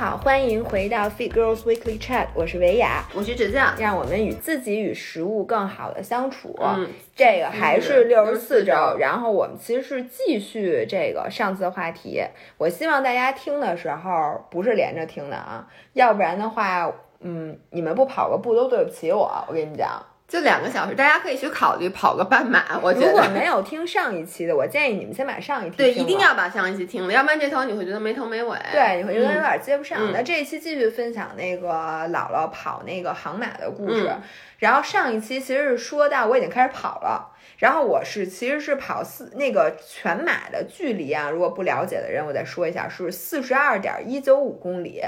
好，欢迎回到 Fit Girls Weekly Chat，我是维雅，我是芷酱，让我们与自己与食物更好的相处。嗯，这个还是六十四64周周，然后我们其实是继续这个上次的话题。我希望大家听的时候不是连着听的啊，要不然的话，嗯，你们不跑个步都对不起我。我跟你讲，就两个小时，大家可以去考虑跑个半马。我觉如果没有听上一期的，我建议你们先把上一期对，一定要把上一期听了，要不然这头你会觉得没头没尾。对，你会觉得有嗯点接不上。嗯那这一期继续分享那个姥姥跑那个航马的故事。嗯然后上一期其实是说到我已经开始跑了，然后我是其实是跑四那个全马的距离啊，如果不了解的人，我再说一下，是四十二点一九五公里。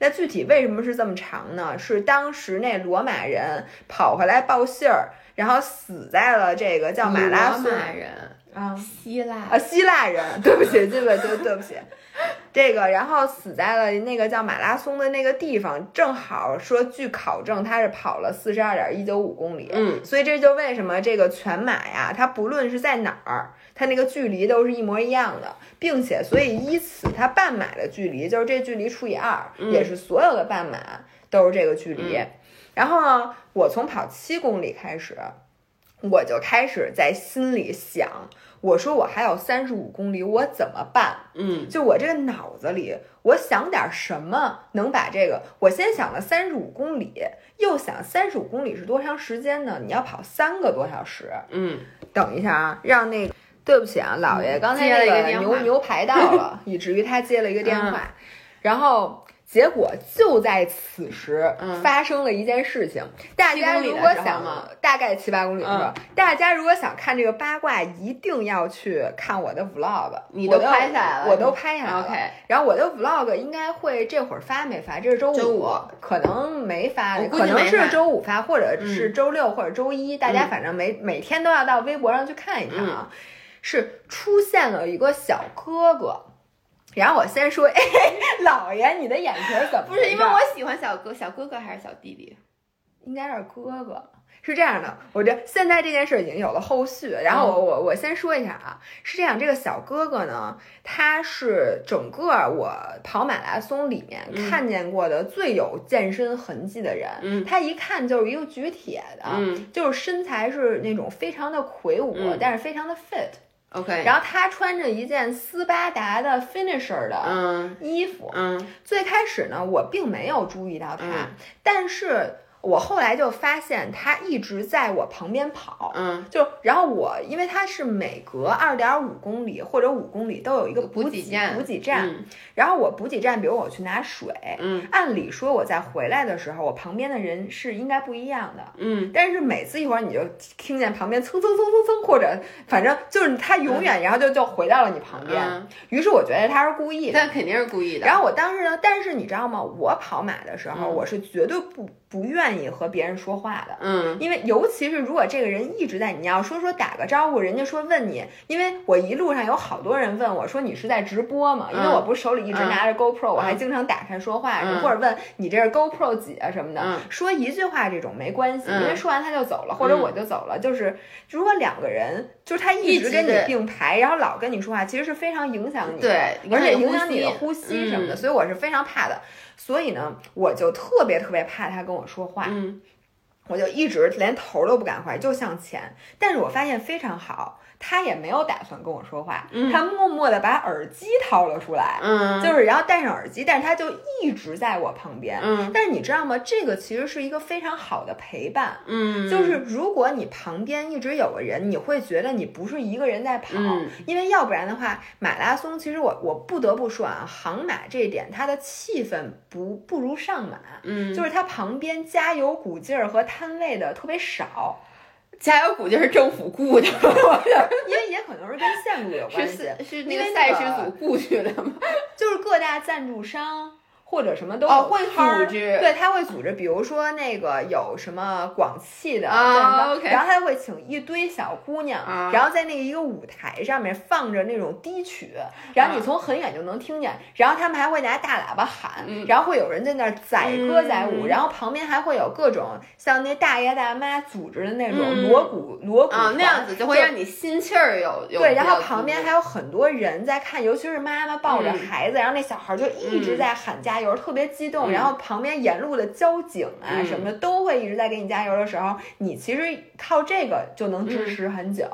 那具体为什么是这么长呢？是当时那罗马人跑回来报信儿，然后死在了这个叫马拉松罗马人，啊希腊啊，希腊人，对不起，对不起，对对不起，这个，然后死在了那个叫马拉松的那个地方，正好说据考证他是跑了四十二点一九五公里，嗯，所以这就为什么这个全马呀，它不论是在哪儿，它那个距离都是一模一样的，并且所以依此它半马的距离就是这距离除以二，嗯也是所有的半马都是这个距离。嗯然后呢，我从跑七公里开始，我就开始在心里想，我说我还有三十五公里，我怎么办？嗯就我这个脑子里，我想点什么能把这个？我先想了三十五公里，又想三十五公里是多长时间呢？你要跑三个多小时。嗯，等一下啊，让那个，对不起啊，姥爷，刚才那个牛牛排到了，以至于他接了一个电话，然后。结果就在此时嗯。发生了一件事情，大家如果想大概七八公里的时候，嗯。大家如果想看这个八卦，一定要去看我的 vlog，你都拍下来了。我都拍下来了。OK 然后我的 vlog 应该会这会儿发没发？这是周五，可能没发，可能是周五发，或者是周六或者周一，大家嗯。反正每每天都要到微博上去看一看啊。是出现了一个小哥哥，然后我先说，哎，老爷，你的眼神怎么不是因为我喜欢小哥，小哥哥还是小弟弟？应该是哥哥。是这样的，我这现在这件事已经有了后续，然后我我我先说一下啊，是这样，这个小哥哥呢，他是整个我跑马拉松里面嗯。看见过的最有健身痕迹的人，嗯。他一看就是一个举铁的，嗯。就是身材是那种非常的魁梧，嗯。但是非常的 fit，，OK，然后他穿着一件斯巴达的 finisher 的嗯。衣服，嗯。最开始呢，我并没有注意到他，嗯。但是我后来就发现他一直在我旁边跑。嗯就然后我，因为他是每隔二点五公里或者五公里都有一个补给补给站。嗯然后我补给站，比如我去拿水，嗯按理说我在回来的时候，我旁边的人是应该不一样的。嗯但是每次一会儿你就听见旁边蹭蹭蹭蹭蹭，或者反正就是他永远，然后就就回到了你旁边。嗯，于是我觉得他是故意的。那肯定是故意的。然后我当时呢，但是你知道吗？我跑马的时候，嗯我是绝对不不愿意和别人说话的。嗯因为尤其是如果这个人一直在，你要说说打个招呼，人家说问你，因为我一路上有好多人问我说你是在直播吗？因为嗯我不是手里一直拿着 GoPro，、我还嗯经常打开说话，嗯或者问你这是 GoPro 几啊什么的，嗯说一句话这种没关系，嗯因为说完他就走了，或者我就走了。就是如果两个人就是他一一直直跟你并排，然后老跟你说话，其实是非常影响你的，对而且影响你的呼呼吸吸什么的，嗯所以我是非常怕的。所以呢，我就特别特别怕他跟我说话。嗯我就一直连头都不敢回，就向前。但是我发现非常好，他也没有打算跟我说话，嗯他默默的把耳机掏了出来，嗯，就是然后戴上耳机，但是他就一直在我旁边。嗯但是你知道吗？这个其实是一个非常好的陪伴。嗯，就是如果你旁边一直有个人，你会觉得你不是一个人在跑，嗯因为要不然的话，马拉松其实我我不得不说啊，航马这一点它的气氛不不如上马，嗯，就是它旁边加油鼓劲儿和摊位的特别少，加油鼓就是政府雇的，因为也可能是跟线路有关是系，是是那那个赛事组雇去的吗？就是各大赞助商。或者什么都哦会组织对，他会组织，比如说那个有什么广汽的然后他会请一堆小姑娘，啊然后在那个一个舞台上面放着那种低曲，然后你啊从很远就能听见，然后他们还会拿大喇叭喊，嗯然后会有人在那儿载歌载舞，嗯然后旁边还会有各种像那大爷大妈组织的那种嗯锣鼓、锣鼓啊，那样子就会让你心气儿有有对，然后旁边还有很多人在看，尤其是妈妈抱着嗯孩子，然后那小孩就一直嗯在喊加加油，特别激动，嗯然后旁边沿路的交警啊嗯什么的都会一直在给你加油的时候，你其实靠这个就能支持很久。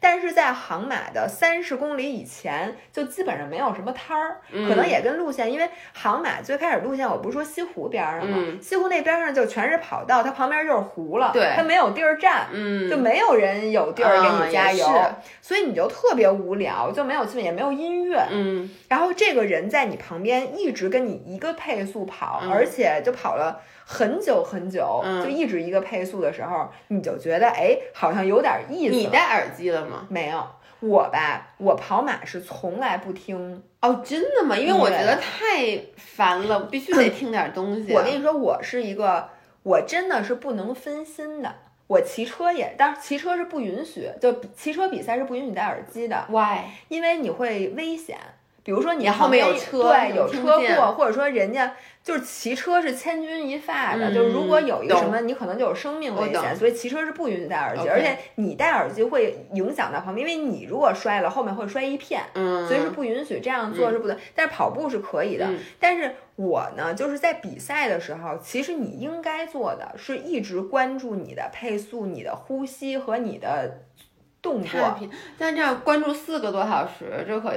但是在杭马的三十公里以前，就基本上没有什么摊儿，嗯可能也跟路线，因为杭马最开始路线我不是说西湖边儿上吗？嗯西湖那边上就全是跑道，它旁边就是湖了，对它没有地儿站。嗯，就没有人有地儿给啊你加油，是所以你就特别无聊，就没有气氛，也没有音乐。嗯然后这个人在你旁边一直跟你一个配速跑，嗯而且就跑了很久很久，嗯就一直一个配速的时候，你就觉得哎，好像有点意思。你戴耳机了吗？没有？我吧，我跑马是从来不听。哦，真的吗？因为我觉得太烦了，必须得听点东西。我跟你说，我是一个，我真的是不能分心的。我骑车也，但是骑车是不允许，就骑车比赛是不允许戴耳机的，why？因为你会危险。比如说你你后面有车对，有车过，或者说人家就是骑车是千钧一发的，嗯就是如果有一个什么，你可能就有生命危险，所以骑车是不允许戴耳机而且你戴耳机会影响到旁边，因为你如果摔了，后面会摔一片。嗯，所以是不允许这样做，是不对。但是跑步是可以的。嗯但是我呢，就是在比赛的时候，其实你应该做的是一直关注你的配速、你的呼吸和你的动作。但这样关注四个多小时，这可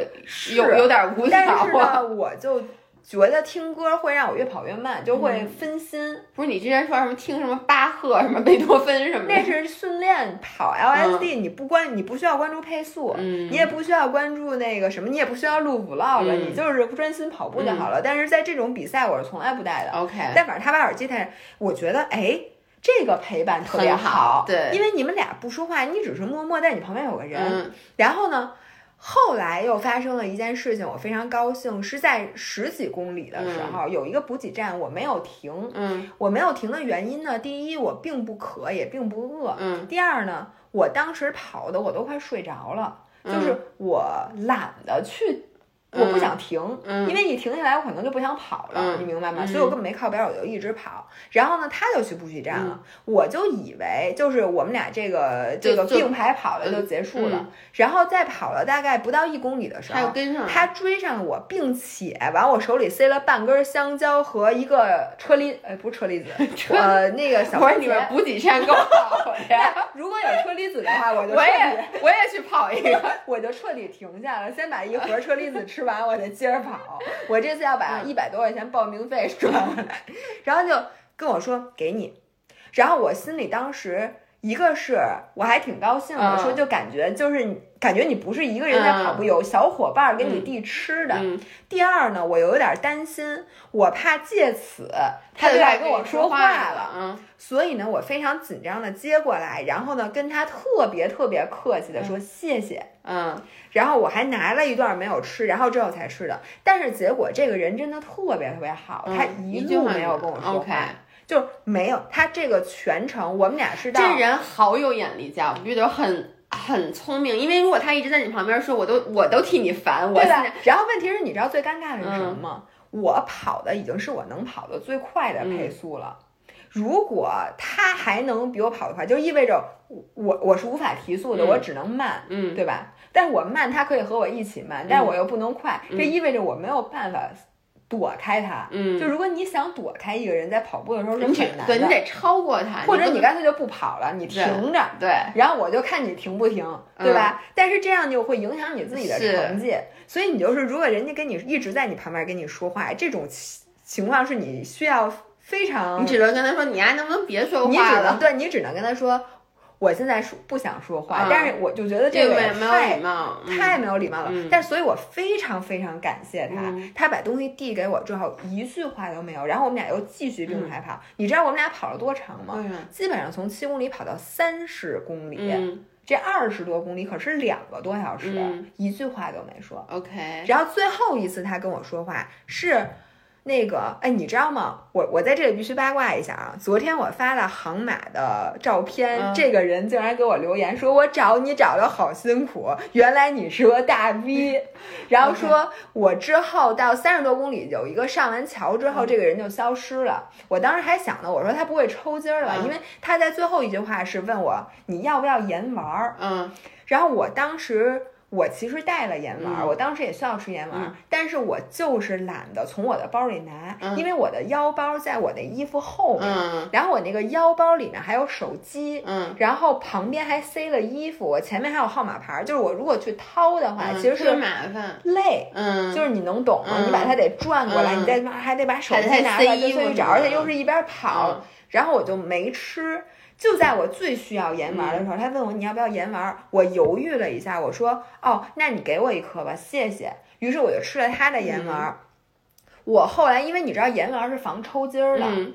有有点无聊但是我就觉得听歌会让我越跑越慢，就会嗯分心。不是你之前说什么听什么巴赫、什么贝多芬什么的？那是训练跑 LSD，、你不关，你不需要关注配速，嗯，你也不需要关注那个什么，你也不需要录 vlog，、嗯你就是专心跑步就好了。但是在这种比赛，我是从来不带的。OK。但反正他把耳机戴上，我觉得哎，这个陪伴特别很好对因为你们俩不说话，你只是默默在你旁边有个人。嗯然后呢，后来又发生了一件事情，我非常高兴，是在十几公里的时候，有一个补给站，我没有停。嗯我没有停的原因呢，第一，我并不渴，也并不饿。嗯第二呢，我当时跑的我都快睡着了，嗯就是我懒得去。我不想停，嗯因为你停下来，我可能就不想跑了，嗯你明白吗？嗯所以我根本没靠边，我就一直跑。然后呢，他就去补给站嗯了，我就以为就是我们俩这个这个并排跑了就结束了，嗯然后再跑了大概不到一公里的时候，他又跟上了。他追上了我，并且往我手里塞了半根香蕉和一个车厘，呃，不是车厘子，呃，那个小 番我说你们。补给站够好 呀！如果有车厘子的话，我就我也我也去跑一个。我就彻底停下了，先把一盒车厘子吃完，我再接着跑。我这次要把嗯一百多块钱报名费赚回来，然后就跟我说给你，然后我心里当时。一个是我还挺高兴的，嗯说就感觉就是你感觉你不是一个人在跑步，嗯有小伙伴儿给你嗯递吃的。嗯，第二呢，我有点担心，我怕借此他就就来跟跟我说话话了。嗯所以呢，我非常紧张的接过来，然后呢，跟他特别特别客气的说谢谢。嗯然后我还拿了一段没有吃，然后之后才吃的。但是结果这个人真的特别特别好，他嗯，一路没有跟我说话，就没有。他这个全程我们俩是到这人好有眼力见，我觉得很很聪明。因为如果他一直在你旁边说，我都我都替你烦，我对吧现在？然后问题是，你知道最尴尬的是什么嗯吗？我跑的已经是我能跑的最快的配速了。如果他还能比我跑得快，就意味着我我是无法提速的，嗯我只能慢，嗯对吧？但是我慢，他可以和我一起慢，但我又不能快，嗯这意味着我没有办法躲开他。嗯，就如果你想躲开一个人在跑步的时候是很难的，对你得超过他，或者你干脆就不跑了，你停着，对。然后我就看你停不停，对吧？但是这样就会影响你自己的成绩，所以你就是如果人家跟你一直在你旁边跟你说话，这种情情况是你需要非常，你只能跟他说，你丫能不能别说你只话了？能对你只能跟他说，我现在说不想说话，嗯但是我就觉得这个太礼貌，嗯太没有礼貌了。嗯但是，所以我非常非常感谢他，嗯他把东西递给我之后，一句话都没有。然后我们俩又继续并排跑。你知道我们俩跑了多长吗？基本上从七公里跑到三十公里，嗯这二十多公里可是两个多小时，嗯一句话都没说。，OK，然后最后一次他跟我说话是。那个，哎，你知道吗？我我在这里必须八卦一下啊！昨天我发了航马的照片，嗯这个人竟然给我留言说：“我找你找的好辛苦，原来你是个大 V。”然后说我之后到三十多公里有一个上完桥之后，嗯这个人就消失了。我当时还想呢，我说他不会抽筋儿了，嗯因为他在最后一句话是问我你要不要盐丸儿。嗯然后我当时我其实带了盐丸，嗯我当时也需要吃盐丸，嗯但是我就是懒得从我的包里拿，嗯因为我的腰包在我的衣服后面，嗯然后我那个腰包里面还有手机。嗯，然后旁边还塞了衣服，我前面还有号码牌，就是我如果去掏的话，嗯其实是麻烦，累，嗯，就是你能懂吗？嗯你把它得转过来，嗯你再还得把手机拿出来塞衣服就去找，而且又是一边跑，嗯然后我就没吃。就在我最需要盐丸的时候，他问我你要不要盐丸，我犹豫了一下，我说哦，那你给我一颗吧，谢谢。于是我就吃了他的盐丸。我后来因为你知道盐丸是防抽筋儿的，嗯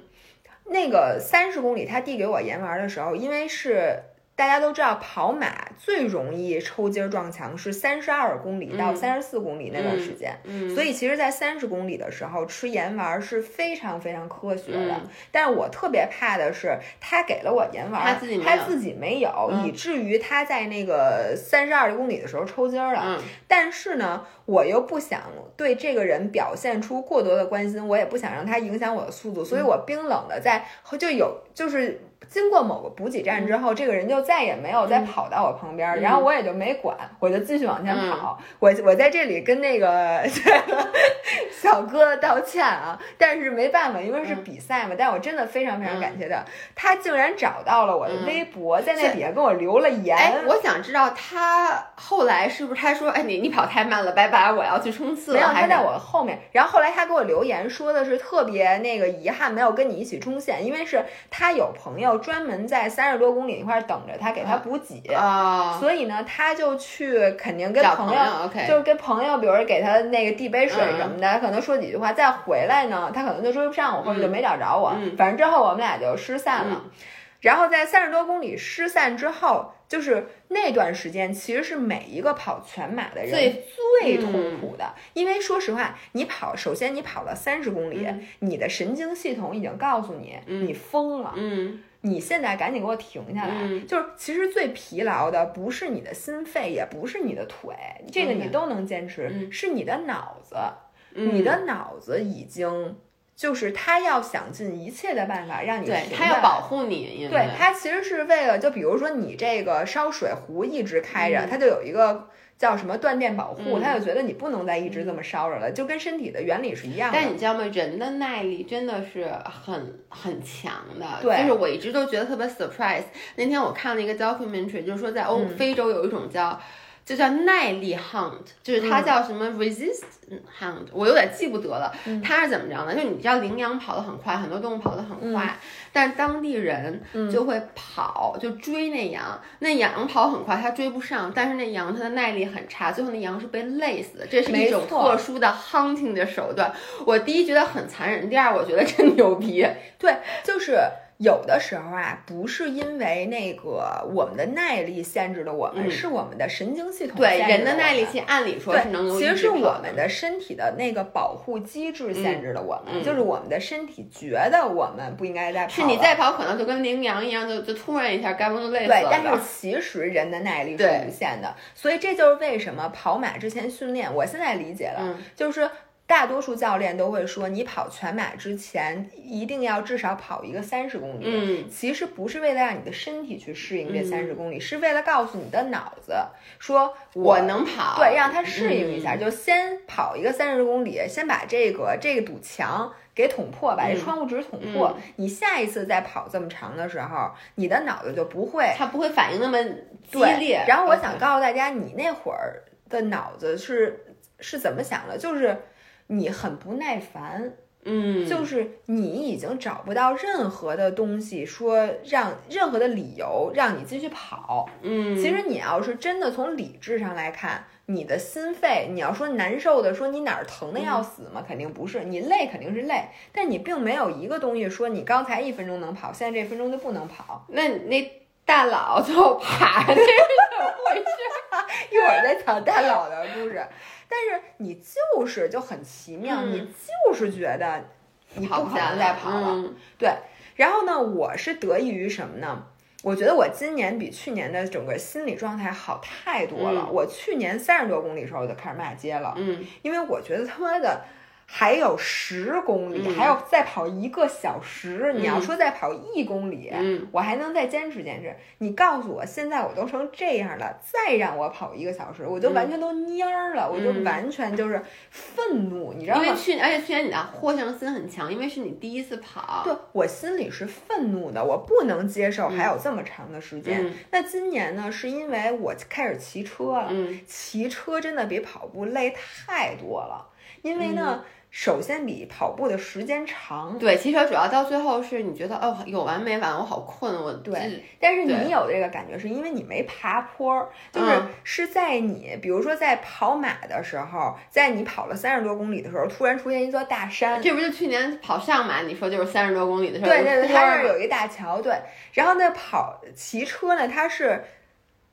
那个三十公里他递给我盐丸的时候，因为是大家都知道跑马最容易抽筋儿撞墙是三十二公里到嗯三十四公里那段时间，嗯，所以其实，在三十公里的时候吃盐丸是非常非常科学的。嗯但是我特别怕的是，他给了我盐丸，他自己他自己没有，嗯以至于他在那个三十二公里的时候抽筋儿了。嗯但是呢，我又不想对这个人表现出过多的关心，我也不想让他影响我的速度，嗯所以我冰冷的在就有就是。经过某个补给站之后，这个人就再也没有再跑到我旁边，嗯然后我也就没管，我就继续往前跑。我我在这里跟那个 小哥道歉啊，但是没办法，因为是比赛嘛。但我真的非常非常感谢他，他竟然找到了我的微博，在那底下给我留了言。哎，我想知道他后来是不是他说，哎，你你跑太慢了，拜拜，我要去冲刺了。没有，他在我后面。然后后来他给我留言说的是特别那个遗憾，没有跟你一起冲线，因为是他有朋友专门在三十多公里那块儿等着他，给他补给。啊，所以呢，他就去肯定跟朋友就是跟朋友，比如说给他那个递杯水什么的，可能说几句话，再回来呢，他可能就追不上我，或者就没找着我。嗯反正之后我们俩就失散了。然后在三十多公里失散之后，就是那段时间，其实是每一个跑全马的人最最痛苦的，因为说实话，你跑，首先你跑了三十公里，嗯你的神经系统已经告诉你，嗯你疯了。嗯你现在赶紧给我停下来！嗯。就是其实最疲劳的不是你的心肺，也不是你的腿，这个你都能坚持，嗯。是你的脑子，嗯，你的脑子已经就是他要想尽一切的办法让你对停他要保护你，对，他其实是为了，就比如说你这个烧水壶一直开着，嗯它就有一个叫什么断电保护，嗯它就觉得你不能再一直这么烧着了，就跟身体的原理是一样的。但你知道吗？人的耐力真的是很很强的，对就是我一直都觉得特别 surprise。那天我看了一个 documentary，就是说在欧、嗯非洲有一种叫。就叫耐力 hunt，就是它嗯叫什么 resist hunt，、我有点记不得了。嗯它是怎么着呢？就你知道羚羊跑得很快，很多动物跑得很快，但当地人嗯就会跑，就追那羊。那羊跑很快，它追不上，但是那羊它的耐力很差，最后那羊是被累死的。这是一种特殊的 hunting 的手段。我第一觉得很残忍，第二我觉得真牛逼。对，就是有的时候啊，不是因为那个我们的耐力限制了我们，嗯是我们的神经系统对人的耐力其实按理说是能对，其实是我们的身体的那个保护机制限制了我们，嗯就是我们的身体觉得我们不应该再跑是你再跑，可能就跟羚羊一样，就就突然一下，该不就累死对，了但是？其实人的耐力是对无限的，所以这就是为什么跑马之前训练，我现在理解了，嗯就是大多数教练都会说，你跑全马之前一定要至少跑一个三十公里。嗯其实不是为了让你的身体去适应这嗯三十公里，是为了告诉你的脑子说我能跑，对，让它适应一下，嗯就先跑一个三十公里，先把这个这个堵墙给捅破，把这嗯窗户纸捅破。你下一次再跑这么长的时候，你的脑子就不会它不会反应那么激烈。然后我想告诉大家，你那会儿的脑子是是怎么想的？就是你很不耐烦，嗯，就是你已经找不到任何的东西说让任何的理由让你继续跑。嗯，其实你要是真的从理智上来看，你的心肺，你要说难受的，说你哪儿疼的要死吗？肯定不是，你累肯定是累，但你并没有一个东西说你刚才一分钟能跑，现在这分钟就不能跑。那那大佬最后爬，这是怎么回事？一会儿再讲大佬的故事，但是你就是就很奇妙，嗯你就是觉得你不可能再跑了。嗯对，然后呢，我是得益于什么呢？我觉得我今年比去年的整个心理状态好太多了。嗯我去年三十多公里的时候我就开始骂街了，嗯因为我觉得他妈的还有十公里，嗯还要再跑一个小时。你要嗯说再跑一公里，嗯我还能再坚持坚持。你告诉我，现在我都成这样了，再让我跑一个小时，我就嗯完全都蔫儿了，我就嗯完全就是愤怒，你知道吗？因为去而且去年你的获胜心很强，因为是你第一次跑。对我心里是愤怒的，我不能接受还有这么长的时间。嗯那今年呢，是因为我开始骑车了，嗯骑车真的比跑步累太多了，因为呢，嗯首先比跑步的时间长，对，骑车主要到最后是你觉得哦有完没完，我好困，我对但是你有这个感觉，是因为你没爬坡儿，就是嗯是在你，比如说在跑马的时候，在你跑了三十多公里的时候，突然出现一座大山，这不就去年跑上马，你说就是三十多公里的时候，对对对，它它是有一个大桥，对。然后那，跑骑车呢，它是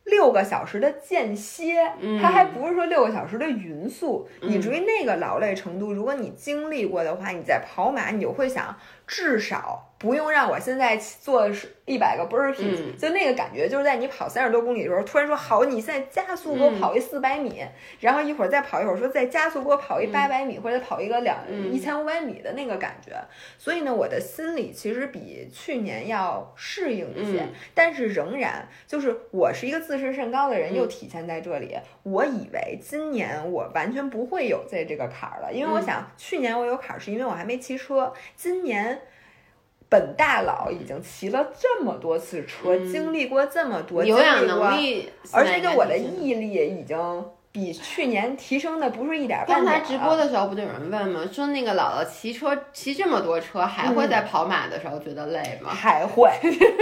六个小时的间歇，嗯。它还不是说六个小时的匀速，嗯。以至于那个劳累程度，如果你经历过的话，你在跑马，你就会想，至少不用让我现在做是一百个 burpees，、嗯。就那个感觉，就是在你跑三十多公里的时候，突然说好，你现在加速给我嗯跑一四百米，然后一会儿再跑一会儿，说再加速给我跑一八百米，或者跑一个两嗯。一千五百米的那个感觉。所以呢，我的心里其实比去年要适应一些，嗯。但是仍然就是我是一个自视甚高的人，嗯。又体现在这里。我以为今年我完全不会有这这个坎儿了，因为我嗯想去年我有坎儿是因为我还没骑车，今年。本大佬已经骑了这么多次车，嗯经历过这么多，有氧经历过能力，而且就我的。毅力已经比去年提升的不是一点儿半刚才点儿了。直播的时候不就有人问吗？说那个姥姥骑车骑这么多车，还会嗯在跑马的时候觉得累吗？还会，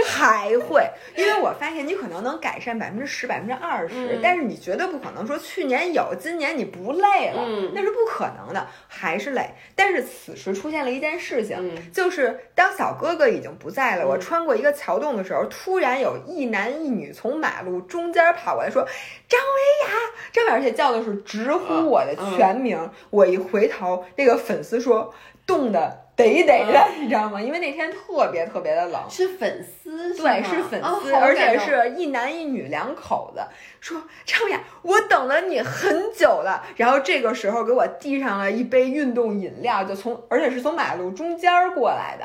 还会，因为我发现你可能能改善百分之十、百分之二十嗯，但是你绝对不可能说去年有，今年你不累了，嗯那是不可能的，还是累。但是此时出现了一件事情，嗯就是当小哥哥已经不在了，嗯我穿过一个桥洞的时候，突然有一男一女从马路中间跑过来，说：“张维雅，张维雅，而且叫的是直呼我的全名。我一回头，那个粉丝说冻得得得的，你知道吗？因为那天特别特别的冷。是粉丝是对，是粉丝，哦而且是一男一女两口子。说张雅，我等了你很久了。然后这个时候给我递上了一杯运动饮料，就从而且是从马路中间儿过来的。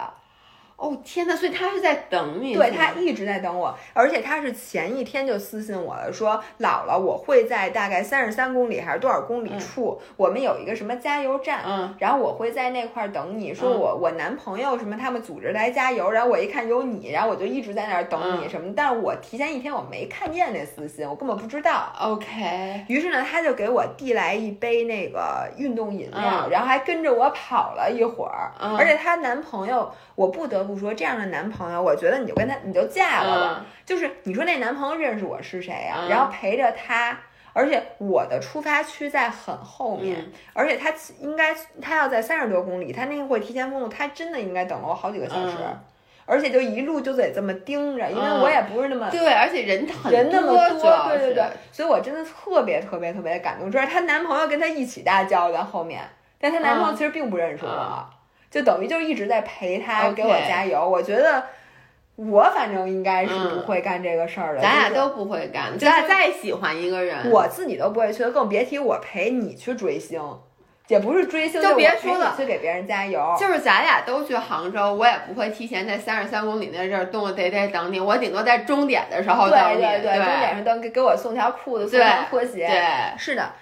哦天呐，所以他是在等你，对他一直在等我，而且他是前一天就私信我了，说姥姥，我会在大概三十三公里还是多少公里处，我们有一个什么加油站，嗯然后我会在那块儿等你，说嗯我我男朋友什么他们组织来加油，然后我一看有你，然后我就一直在那儿等你嗯什么，但是我提前一天我没看见那私信，我根本不知道。OK，于是呢，他就给我递来一杯那个运动饮料，嗯然后还跟着我跑了一会儿。嗯而且她男朋友，我不得不说，这样的男朋友，我觉得你就跟他你就嫁了吧。嗯就是你说那男朋友认识我是谁呀、嗯然后陪着他。而且我的出发区在很后面，嗯而且他应该他要在三十多公里，他那个会提前封路，他真的应该等了我好几个小时，嗯而且就一路就得这么盯着，因为嗯我也不是那么对，而且人很人那么多，对对对，所以我真的特别特别特别感动。这是她男朋友跟她一起大叫在后面，但她男朋友嗯其实并不认识我，嗯就等于就一直在陪他给我加油。我觉得我反正应该是不会干这个事儿的，就是咱俩都不会干，咱俩再喜欢一个人，我自己都不会去，更别提我陪你去追星，也不是追星，就别说了去给别人加油。就是咱俩都去杭州，我也不会提前在三十三公里那阵儿冻得得得等你，我顶多在终点的时候等你，对对对终点上等给给我送条裤子，送对条拖鞋。对，是的。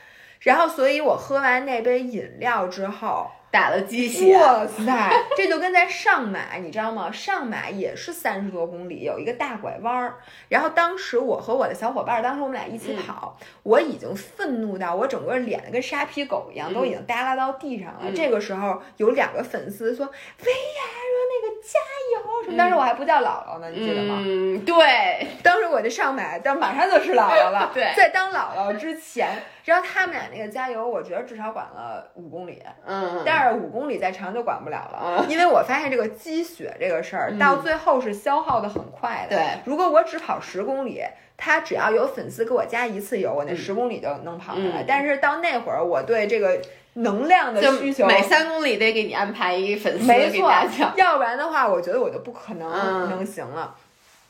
然后，所以我喝完那杯饮料之后，打了鸡血，哇塞，这就跟在上马，你知道吗？上马也是三十多公里，有一个大拐弯儿。然后当时我和我的小伙伴儿，当时我们俩一起跑，我已经愤怒到我整个脸跟沙皮狗一样，嗯都已经耷拉到地上了。嗯这个时候有两个粉丝说：“薇娅说那个加油什么。”当时我还不叫姥姥呢，你记得吗？嗯，对，当时我就上马，但马上就是姥姥了。对在当姥姥之前，然后他们俩那个加油，我觉得至少管了五公里。嗯，但是五公里再长就管不了了，嗯因为我发现这个积雪这个事儿嗯到最后是消耗的很快的。对，如果我只跑十公里，他只要有粉丝给我加一次油，我那嗯十公里就能跑下来。嗯但是到那会儿，我对这个能量的需求，每三公里得给你安排一个粉丝没错，要不然的话，我觉得我就不可能嗯能行了。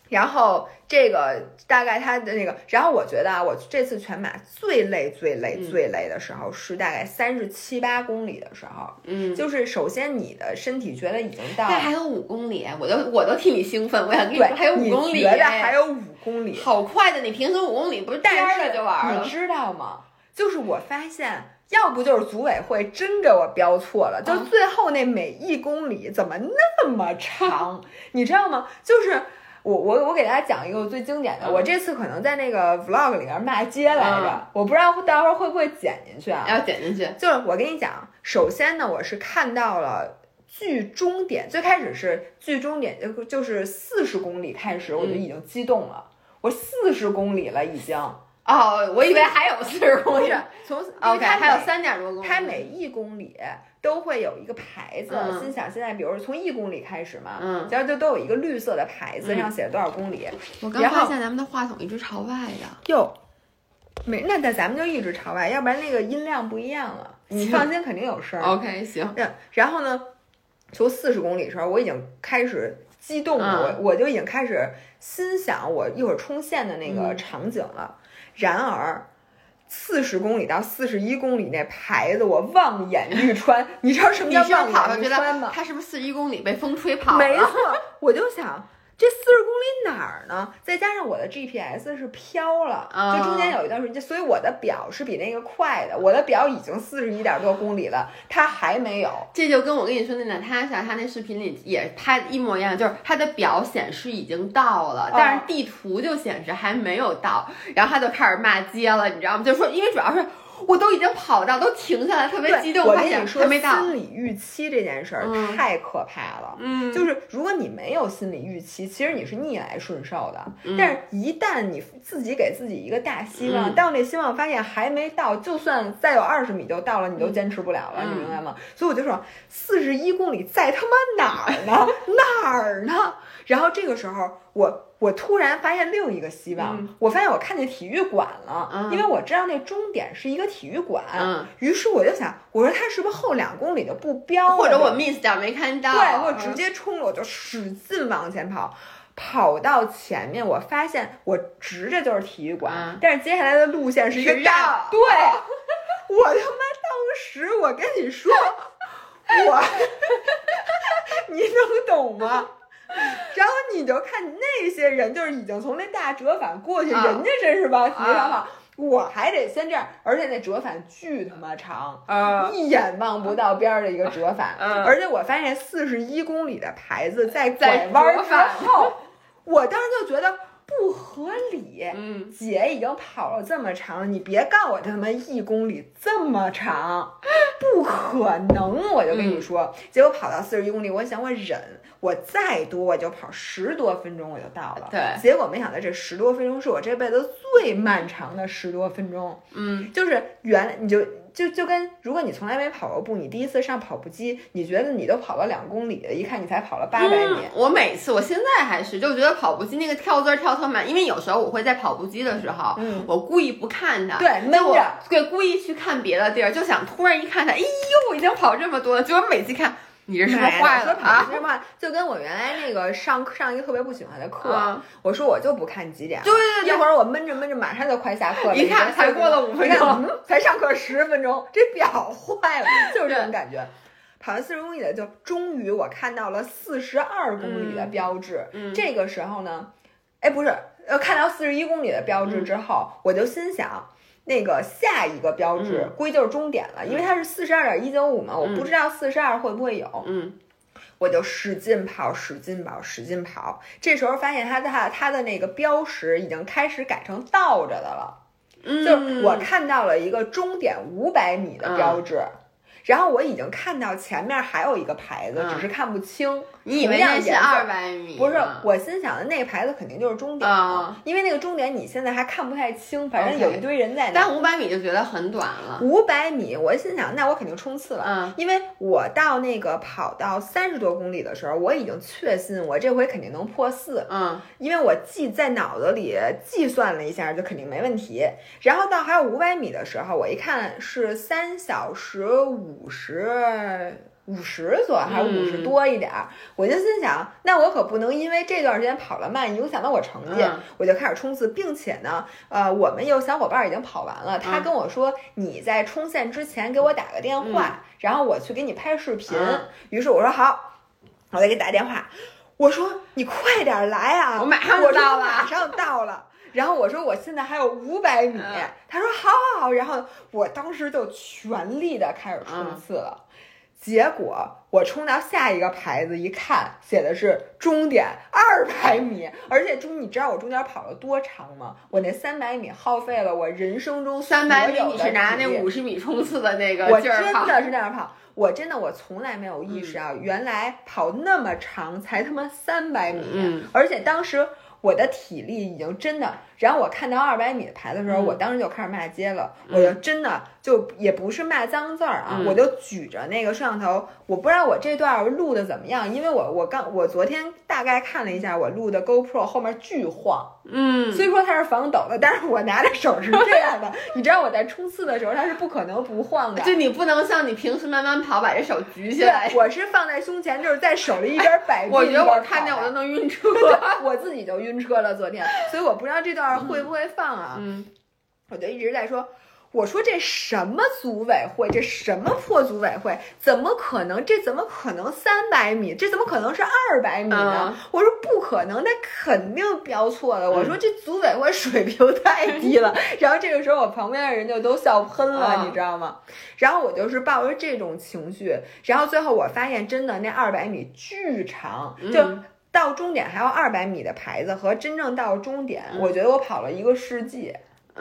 然后这个大概它的那个，然后我觉得啊，我这次全马最累、最累、嗯最累的时候是大概三十七八公里的时候，嗯，就是首先你的身体觉得已经到，但还有五公里，我都我都替你兴奋，我想跟你对说，还有五公里，觉得还有五公里，好快的，你平时五公里不是颠儿但是了就完了你？知道吗？就是我发现，要不就是组委会真给我标错了，就啊最后那每一公里怎么那么长，你知道吗？就是。我我我给大家讲一个我最经典的，嗯我这次可能在那个 vlog 里面骂街来着，嗯我不知道待会儿会不会剪进去啊？要剪进去，就是我跟你讲，首先呢，我是看到了距终点，最开始是距终点就就是四十公里开始，我就已经激动了，我四十公里了已经，哦，我以为还有四十公里从因为 OK，它还有三点多公里。它每一公里都会有一个牌子，嗯心想现在比如说从一公里开始嘛，嗯然后就都有一个绿色的牌子，嗯上写了多少公里，我刚发现咱们的话筒一直朝外的。哟。没，那那咱们就一直朝外，要不然那个音量不一样了。你放心，肯定有声儿。OK，行。然然后呢，从四十公里的时候，我已经开始激动我我就已经开始心想我一会儿冲线的那个嗯场景了。然而，四十公里到四十一公里那牌子，我望眼欲穿。你知道什么叫望眼欲穿吗？了，他是不是四十一公里被风吹跑了？没错，我就想。这四十公里哪儿呢？再加上我的 GPS 是飘了，啊就中间有一段时间，所以我的表是比那个快的。我的表已经四十一点多公里了，它还没有。这就跟我跟你说那娜塔莎，她那视频里也拍的一模一样，就是她的表显示已经到了，但是地图就显示还没有到，然后她就开始骂街了，你知道吗？就说因为主要是我都已经跑到，都停下来，特别激动，我跟你说，没。心理预期这件事儿嗯太可怕了。嗯，就是如果你没有心理预期，其实你是逆来顺受的。嗯但是，一旦你自己给自己一个大希望，嗯到那希望发现还没到，就算再有二十米就到了，你都坚持不了了，嗯你明白吗？所以我就说，四十一公里在他妈哪儿呢？哪儿呢？然后这个时候，我我突然发现另一个希望，嗯我发现我看见体育馆了，嗯因为我知道那终点是一个体育馆。嗯，于是我就想，我说他是不是后两公里的不标了？或者我 miss 掉没看到，对，我直接冲了，我就使劲往前跑。跑到前面，我发现我直着就是体育馆，嗯但是接下来的路线是一个是大绕，对，我他妈当时我跟你说，我，你能懂吗？然后你就看那些人，就是已经从那大折返过去，啊人家真是往体育场跑，啊我还得先这样，而且那折返巨他妈长，啊一眼望不到边儿的一个折返，嗯而且我发现四十一公里的牌子在在拐弯之后，我当时就觉得不合理。嗯，姐已经跑了这么长了，你别告诉我他妈一公里这么长，不可能！我就跟嗯你说，结果跑到四十一公里，我想我忍，我再多我就跑十多分钟我就到了。对结果没想到这十多分钟是我这辈子最漫长的十多分钟。嗯，就是原你就就就跟如果你从来没跑过步，你第一次上跑步机，你觉得你都跑了两公里了，一看你才跑了八百米。嗯我每次，我现在还是就觉得跑步机那个跳字儿跳特慢，因为有时候我会在跑步机的时候，嗯我故意不看它，对闷就我着对故意去看别的地儿，就想突然一看它，哎呦，我已经跑这么多了，结果每次看你这是不是坏了啊？是吧？就跟我原来那个上上一个特别不喜欢的课，啊我说我就不看几点了，对对对一会儿我闷着闷着，马上就快下课了，一看才过了五分钟嗯，才上课十分钟，这表坏了，就是这种感觉。跑完四十公里的，就终于我看到了四十二公里的标志。嗯这个时候呢，哎，不是，呃，看到四十一公里的标嗯志之后，我就心想。那个下一个标志嗯估计就是终点了，因为它是四十二点一九五嘛，我不知道四十二会不会有。嗯我就使劲跑，使劲跑，使劲跑。这时候发现它的它的那个标识已经开始改成倒着的了，嗯，就是我看到了一个终点五百米的标志。然后我已经看到前面还有一个牌子，嗯只是看不清。你以为那是二百米？不是，我心想的那个牌子肯定就是终点啊因为那个终点你现在还看不太清，反正有一堆人在那。但五百米就觉得很短了。五百米，我心想，那我肯定冲刺了。嗯因为我到那个跑到三十多公里的时候，我已经确信我这回肯定能破四，嗯因为我记在脑子里计算了一下，就肯定没问题。然后到还有五百米的时候，我一看是三小时五五十。五十左右还是五十嗯多一点儿，我就心想，那我可不能因为这段时间跑了慢影响到我成绩，嗯我就开始冲刺，并且呢，呃，我们有小伙伴已经跑完了，他嗯跟我说你在冲线之前给我打个电话，然后我去给你拍视频。嗯于是我说好，我再给你打电话，我说你快点来啊，我马上到了马上到了。然后我说我现在还有五百米，嗯。他说好好好，然后我当时就全力的开始冲嗯刺了。结果我冲到下一个牌子一看，写的是终点二百米，而且中你知道我中间跑了多长吗？我那三百米耗费了我人生中三百米你是拿那五十米冲刺的那个我劲儿跑，真的是那样跑，我真的我从来没有意识到，原来跑那么长才他妈三百米，嗯。而且当时我的体力已经真的，然后我看到二百米的牌的时候，嗯。我当时就开始骂街了，嗯。我就真的就也不是骂脏字儿啊，嗯我就举着那个摄像头，我不知道我这段录的怎么样，因为我我刚我昨天大概看了一下我录的 GoPro 后面巨晃，嗯，虽说它是防抖的，但是我拿着手是这样的，你知道我在冲刺的时候它是不可能不晃的，就你不能像你平时慢慢跑，把这手举起来，。我是放在胸前，就是在手里一边摆臂。我觉得我看见我都能晕车。我自己就晕车了。昨天，所以我不知道这段会不会放啊。嗯，我就一直在说，我说这什么组委会，这什么破组委会，怎么可能？这怎么可能三百米？这怎么可能是二百米呢？嗯我说不可能，那肯定标错了。我说嗯这组委会水平太低了。然后这个时候，我旁边的人就都笑喷了，嗯你知道吗？然后我就是抱着这种情绪，然后最后我发现真的那二百米巨长，就。嗯到终点还有二百米的牌子，和真正到终点，嗯我觉得我跑了一个世纪。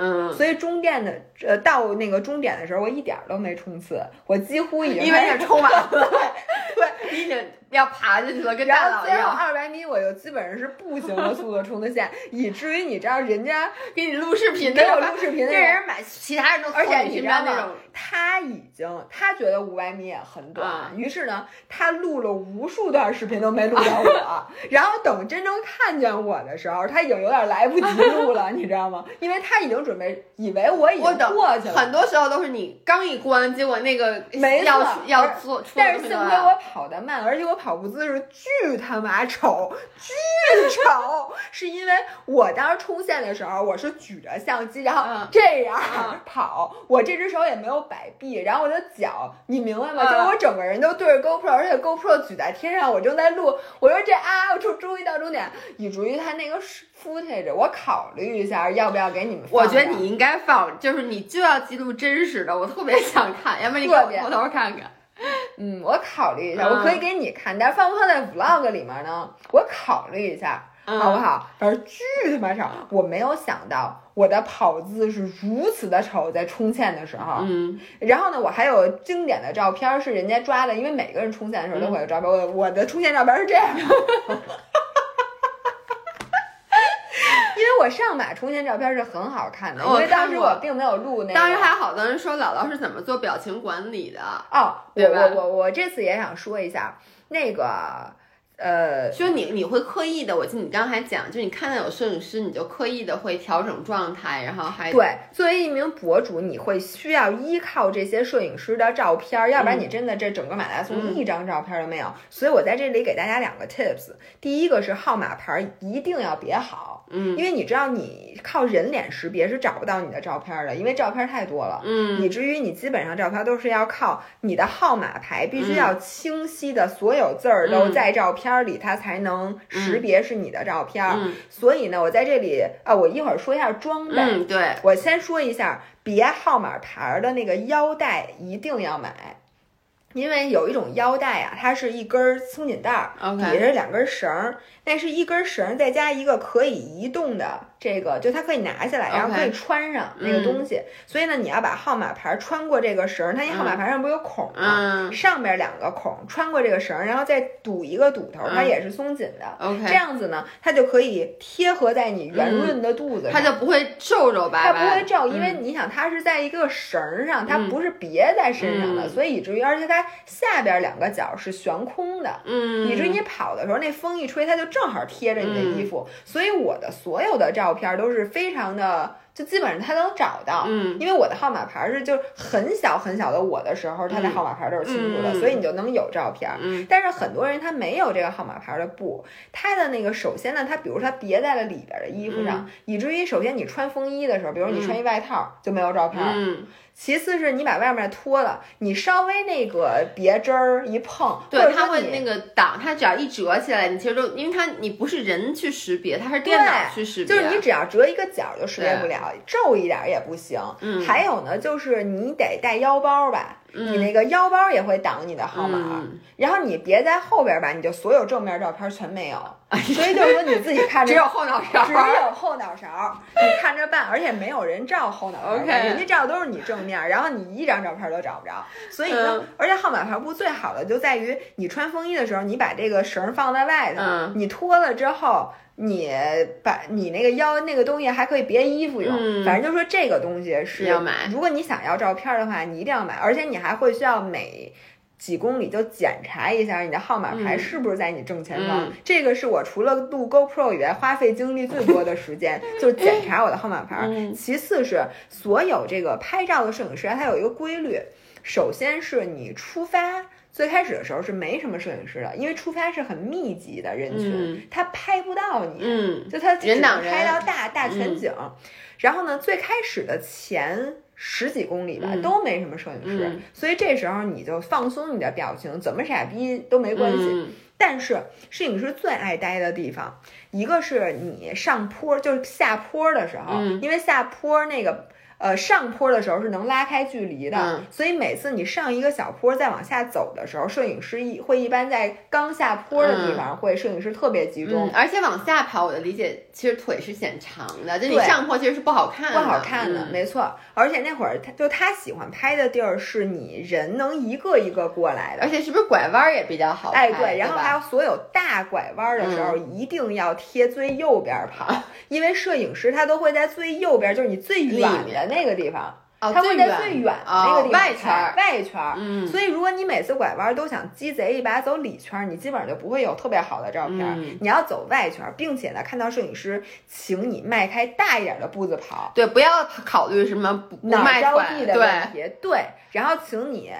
嗯，所以终点的呃到那个终点的时候，我一点儿都没冲刺，我几乎已经因为开始你冲完了，对，你已经要爬进去了，跟大佬一样。二百米我就基本上是步行的速度冲的线，以至于你知道人家给你录视频的给我录视频的这人买，其他人都而且你知道吗边那种，？他已经他觉得五百米也很短，啊于是呢，他录了无数段视频都没录到我，然后等真正看见我的时候，他已经有点来不及录了，你知道吗？因为他已经准备以为我已经过去了，很多时候都是你刚一关，结果那个没错要要做，但是幸亏我跑得慢，而且我跑步姿势巨他妈丑，巨丑，是因为我当时冲线的时候，我是举着相机，然后嗯这样嗯跑，我这只手也没有摆臂，然后我的脚，你明白吗？嗯就是我整个人都对着 GoPro，而且 GoPro 举在天上，我正在录，我说这啊，我终终于到终点，以至于他那个 footage，我考虑一下要不要给你们放我。觉得你应该放，就是你就要记录真实的，我特别想看，要不然你给我偷偷看看。嗯，我考虑一下，嗯我可以给你看，但是放不放在 vlog 里面呢？我考虑一下，嗯好不好？反正巨他妈丑，我没有想到我的跑姿是如此的丑，在冲线的时候。嗯，然后呢，我还有经典的照片是人家抓的，因为每个人冲线的时候都会有照片。我我的冲线照片是这样 的。因为我上马冲线照片是很好看的，因为当时我并没有录那个。当时还有好多人说姥姥是怎么做表情管理的，哦，我对吧？我我我这次也想说一下那个呃，就你你会刻意的，我记得你刚才讲，就你看到有摄影师，你就刻意的会调整状态，然后还对，作为一名博主，你会需要依靠这些摄影师的照片儿，要不然你真的这整个马拉松嗯。一张照片儿都没有。所以我在这里给大家两个 tips，第一个是号码牌儿一定要别好，嗯。因为你知道你靠人脸识别是找不到你的照片儿的，因为照片儿太多了。嗯。以至于你基本上照片都是要靠你的号码牌，必须要清晰的，所有字儿都嗯在照片里，它才能识别是你的照片。嗯。所以呢，我在这里啊，我一会儿说一下装备。嗯，对，我先说一下，别号码牌儿的那个腰带一定要买，因为有一种腰带啊，它是一根儿松紧带儿底下是两根绳儿，那是一根绳儿再加一个可以移动的这个，就它可以拿下来，然后可以穿上那个东西。所以呢，你要把号码牌儿穿过这个绳儿，它那号码牌上不是有孔吗？嗯。上面两个孔穿过这个绳儿，然后再堵一个堵头，它嗯。也是松紧的。这，OK，样子呢，它就可以贴合在你圆润的肚子上，它就不会皱皱巴巴它，不会皱，因为嗯你想，它是在一个绳儿上，它嗯。不是别在身上的，嗯。所以以至于，而且它下边两个角是悬空的，嗯，以至于你跑的时候，那风一吹，它就正好贴着你的衣服。所以我的所有的照片都是非常的。就基本上他能找到。嗯因为我的号码牌是就很小很小的我的时候，他的嗯号码牌都是清楚的，嗯所以你就能有照片。嗯但是很多人他没有这个号码牌的布，他的那个首先呢，他比如他别在了里边的衣服上，以至于首先你穿风衣的时候，比如你穿一外套、就没有照片。嗯，其次是你把外面脱了，你稍微那个别针儿一碰，或对，者它会那个挡，它只要一折起来，你其实都，因为它你不是人去识别，它是电脑去识别，就是你只要折一个角就识别不了，皱一点也不行。嗯还有呢，就是你得带腰包吧，嗯你那个腰包也会挡你的号码。嗯然后你别在后边吧，你就所有正面照片全没有，所以就是说你自己看着 只有后脑勺，只有后脑勺，你看着办，而且没有人照后脑勺 OK 人家照都是你正面，然后你一张照片都找不着。所以呢，嗯而且号码牌布最好的就在于你穿风衣的时候，你把这个绳放在外头，嗯你脱了之后。你把你那个腰那个东西还可以别衣服用，嗯反正就说这个东西是要买如果你想要照片的话，你一定要买，而且你还会需要每几公里就检查一下你的号码牌嗯是不是在你正前方。嗯这个是我除了录 GoPro 以外花费精力最多的时间，就是检查我的号码牌。嗯 其次是所有这个拍照的摄影师啊，他有一个规律，首先是你出发。最开始的时候是没什么摄影师的，因为出发是很密集的人群，嗯他拍不到你，嗯就他只能拍到大大全景。然后呢，最开始的前十几公里吧、嗯都没什么摄影师，嗯所以这时候你就放松你的表情，怎么傻逼都没关系。嗯但是摄影师最爱待的地方，一个是你上坡，就是下坡的时候，嗯因为下坡那个。呃，上坡的时候是能拉开距离的，嗯所以每次你上一个小坡再往下走的时候，摄影师一会一般在刚下坡的地方会摄影师特别集中嗯，，而且往下跑，我的理解其实腿是显长的，就你对上坡其实是不好看的，不好看的，嗯没错。而且那会儿他就他喜欢拍的地儿是你人能一个一个过来的而，且是不是拐弯儿也比较好拍？哎，对，然后还有所有大拐弯的时候，一定要贴最右边跑，因为摄影师他都会在最右边，就是你最远的那个地方，哦，他会在最最远的那个地方哦外圈儿，外圈儿。嗯，所以，如果你每次拐弯都想鸡贼一把走里圈儿，你基本上就不会有特别好的照片你要走外圈儿，并且呢，看到摄影师，请你迈开大一点的步子跑，对，不要考虑什么不不哪儿着迈腿，地的问对，题，对，然后请你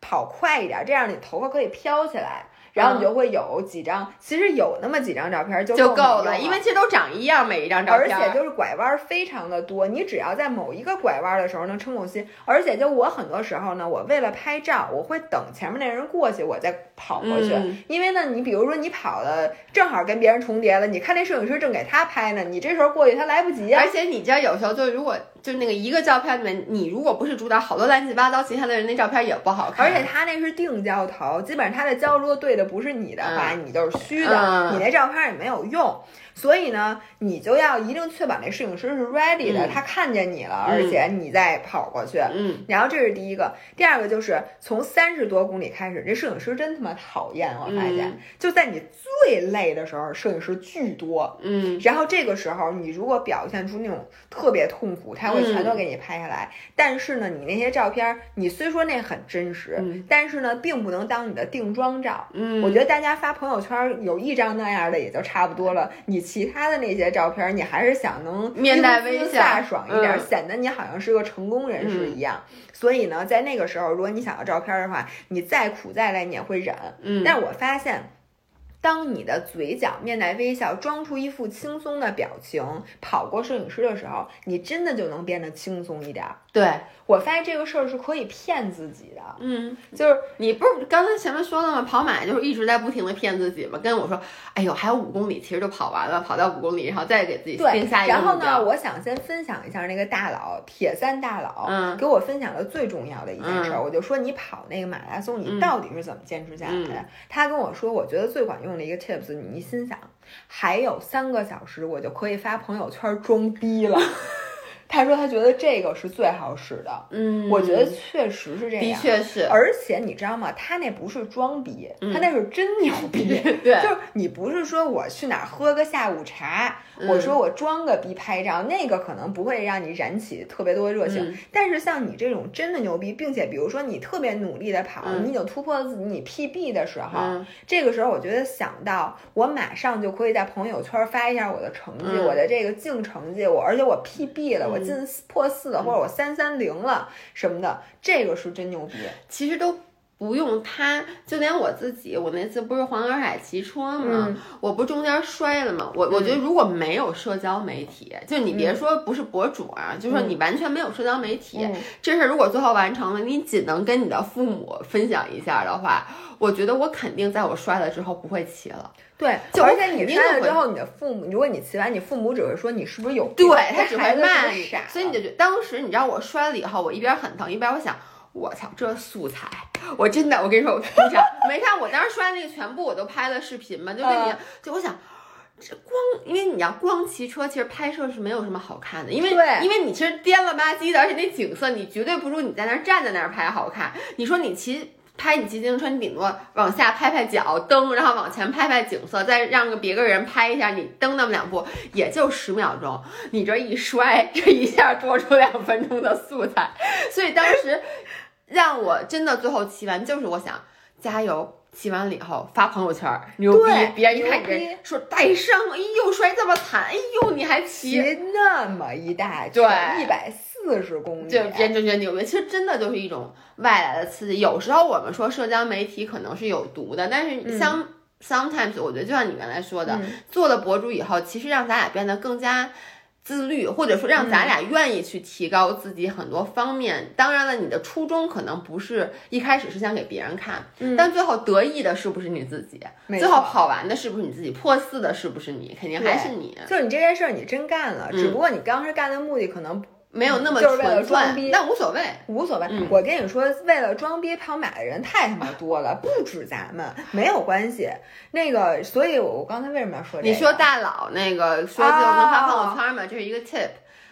跑快一点，这样你头发可以飘起来，然后你就会有几张，其实有那么几张照片就就够够了，因为其实都长一样，每一张照片而，且就是拐弯非常的多，你只要在某一个拐弯的时候能撑够心，而且就我很多时候呢，我为了拍照，我会等前面那人过去，我再跑过去，嗯因为呢，你比如说你跑的正好跟别人重叠了，你看那摄影师正给他拍呢，你这时候过去他来不及啊而。且你知道，有时候就如果就那个一个照片里面，你如果不是主导，好多乱七八糟，其他的人那照片也不好看。而且他那是定焦头，基本上他的焦如果对的不是你的话，你就是虚的，嗯你那照片也没有用。所以呢，你就要一定确保那摄影师是 ready 的，嗯他看见你了，嗯而且你再跑过去。嗯，然后这是第一个，第二个就是从三十多公里开始，这摄影师真他妈讨厌。我发现，嗯就在你最累的时候，摄影师巨多。嗯然后这个时候，你如果表现出那种特别痛苦，他会全都给你拍下来。但是呢，你那些照片，你虽说那很真实，嗯但是呢，并不能当你的定妆照。嗯，我觉得大家发朋友圈有一张那样的也就差不多了，你其他的那些照片，你还是想能面带微笑飒爽一点，嗯显得你好像是个成功人士一样。所以呢，在那个时候，如果你想要照片的话，你再苦再累你也会忍。嗯，但是我发现。当你的嘴角面带微笑，装出一副轻松的表情，跑过摄影师的时候，你真的就能变得轻松一点儿。对，我发现这个事儿是可以骗自己的，嗯，就是你不是刚才前面说了吗？跑马就是一直在不停的骗自己嘛，跟我说，哎呦，还有五公里，其实就跑完了，跑到五公里，然后再给自己对定下。一个然后呢，我想先分享一下那个大佬铁三大佬，嗯给我分享的最重要的一件事儿，嗯我就说你跑那个马拉松，你嗯到底是怎么坚持下来的？他跟我说，我觉得最管用的一个 tips，你一心想，还有三个小时我就可以发朋友圈装逼了。他说他觉得这个是最好使的，嗯，我觉得确实是这样，的确是，而且你知道吗？他那不是装逼，嗯他那是真牛逼。对，就是你不是说我去哪儿喝个下午茶，嗯我说我装个逼拍照，那个可能不会让你燃起特别多热情。嗯但是像你这种真的牛逼，并且比如说你特别努力的跑，嗯你已经突破了自己你 PB 的时候，嗯这个时候我觉得想到我马上就可以在朋友圈发一下我的成绩，嗯我的这个净成绩，我而且我 PB 了，我进破四了，或者我三三零了什么的，这个是真牛逼。其实都。不用他，就连我自己，我那次不是黄河海骑车吗？嗯我不中间摔了吗？我我觉得如果没有社交媒体，就你别说不是博主啊，就说你完全没有社交媒体，嗯这事儿如果最后完成了，你仅能跟你的父母分享一下的话，我觉得我肯定在我摔了之后不会骑了。对，就而且你摔了之后，你的父母，如果你骑完，你父母只会说你是不是有病对他只会骂你傻，所以你就觉得当时你知道我摔了以后，我一边很疼，一边我想。我操，这素材，我真的，我跟你说，我跟你讲没看，我当时摔那个全部我都拍了视频嘛，就跟你，嗯就我想，这光，因为你要光骑车，其实拍摄是没有什么好看的，因为对因为你其实颠了吧唧的，而且那景色你绝对不如你在那儿站在那儿拍好看。你说你骑。拍你骑自行车，你顶多往下拍拍脚蹬，然后往前拍拍景色，再让个别个人拍一下，你蹬那么两步，也就十秒钟。你这一摔，这一下多出两分钟的素材，所以当时让我真的最后骑完，就是我想加油。骑完了以后发朋友圈，牛逼！别人一看你这说带伤，哎呦摔这么惨，哎呦你还骑，骑那么一大对一百四十公里，就别人就觉得牛逼。其实真的就是一种外来的刺激。有时候我们说社交媒体可能是有毒的，但是相、sometimes 我觉得就像你原来说的，嗯做了博主以后，其实让咱俩变得更加。自律，或者说让咱俩愿意去提高自己很多方面。当然了，你的初衷可能不是一开始是想给别人看，嗯但最后得意的是不是你自己？最后错好玩的是不是你自己？破四的是不是你？肯定还是你，就是你这件事儿你真干了，只不过你当时干的目的可能没有那么就是为了纯装逼粹，但无所谓。无所谓。嗯我跟你说，为了装逼跑马的人太他妈多了，不止咱们，没有关系。那个，所以我我刚才为什么要说这个？你说大佬那个说就能发朋友圈嘛，这是一个 tip。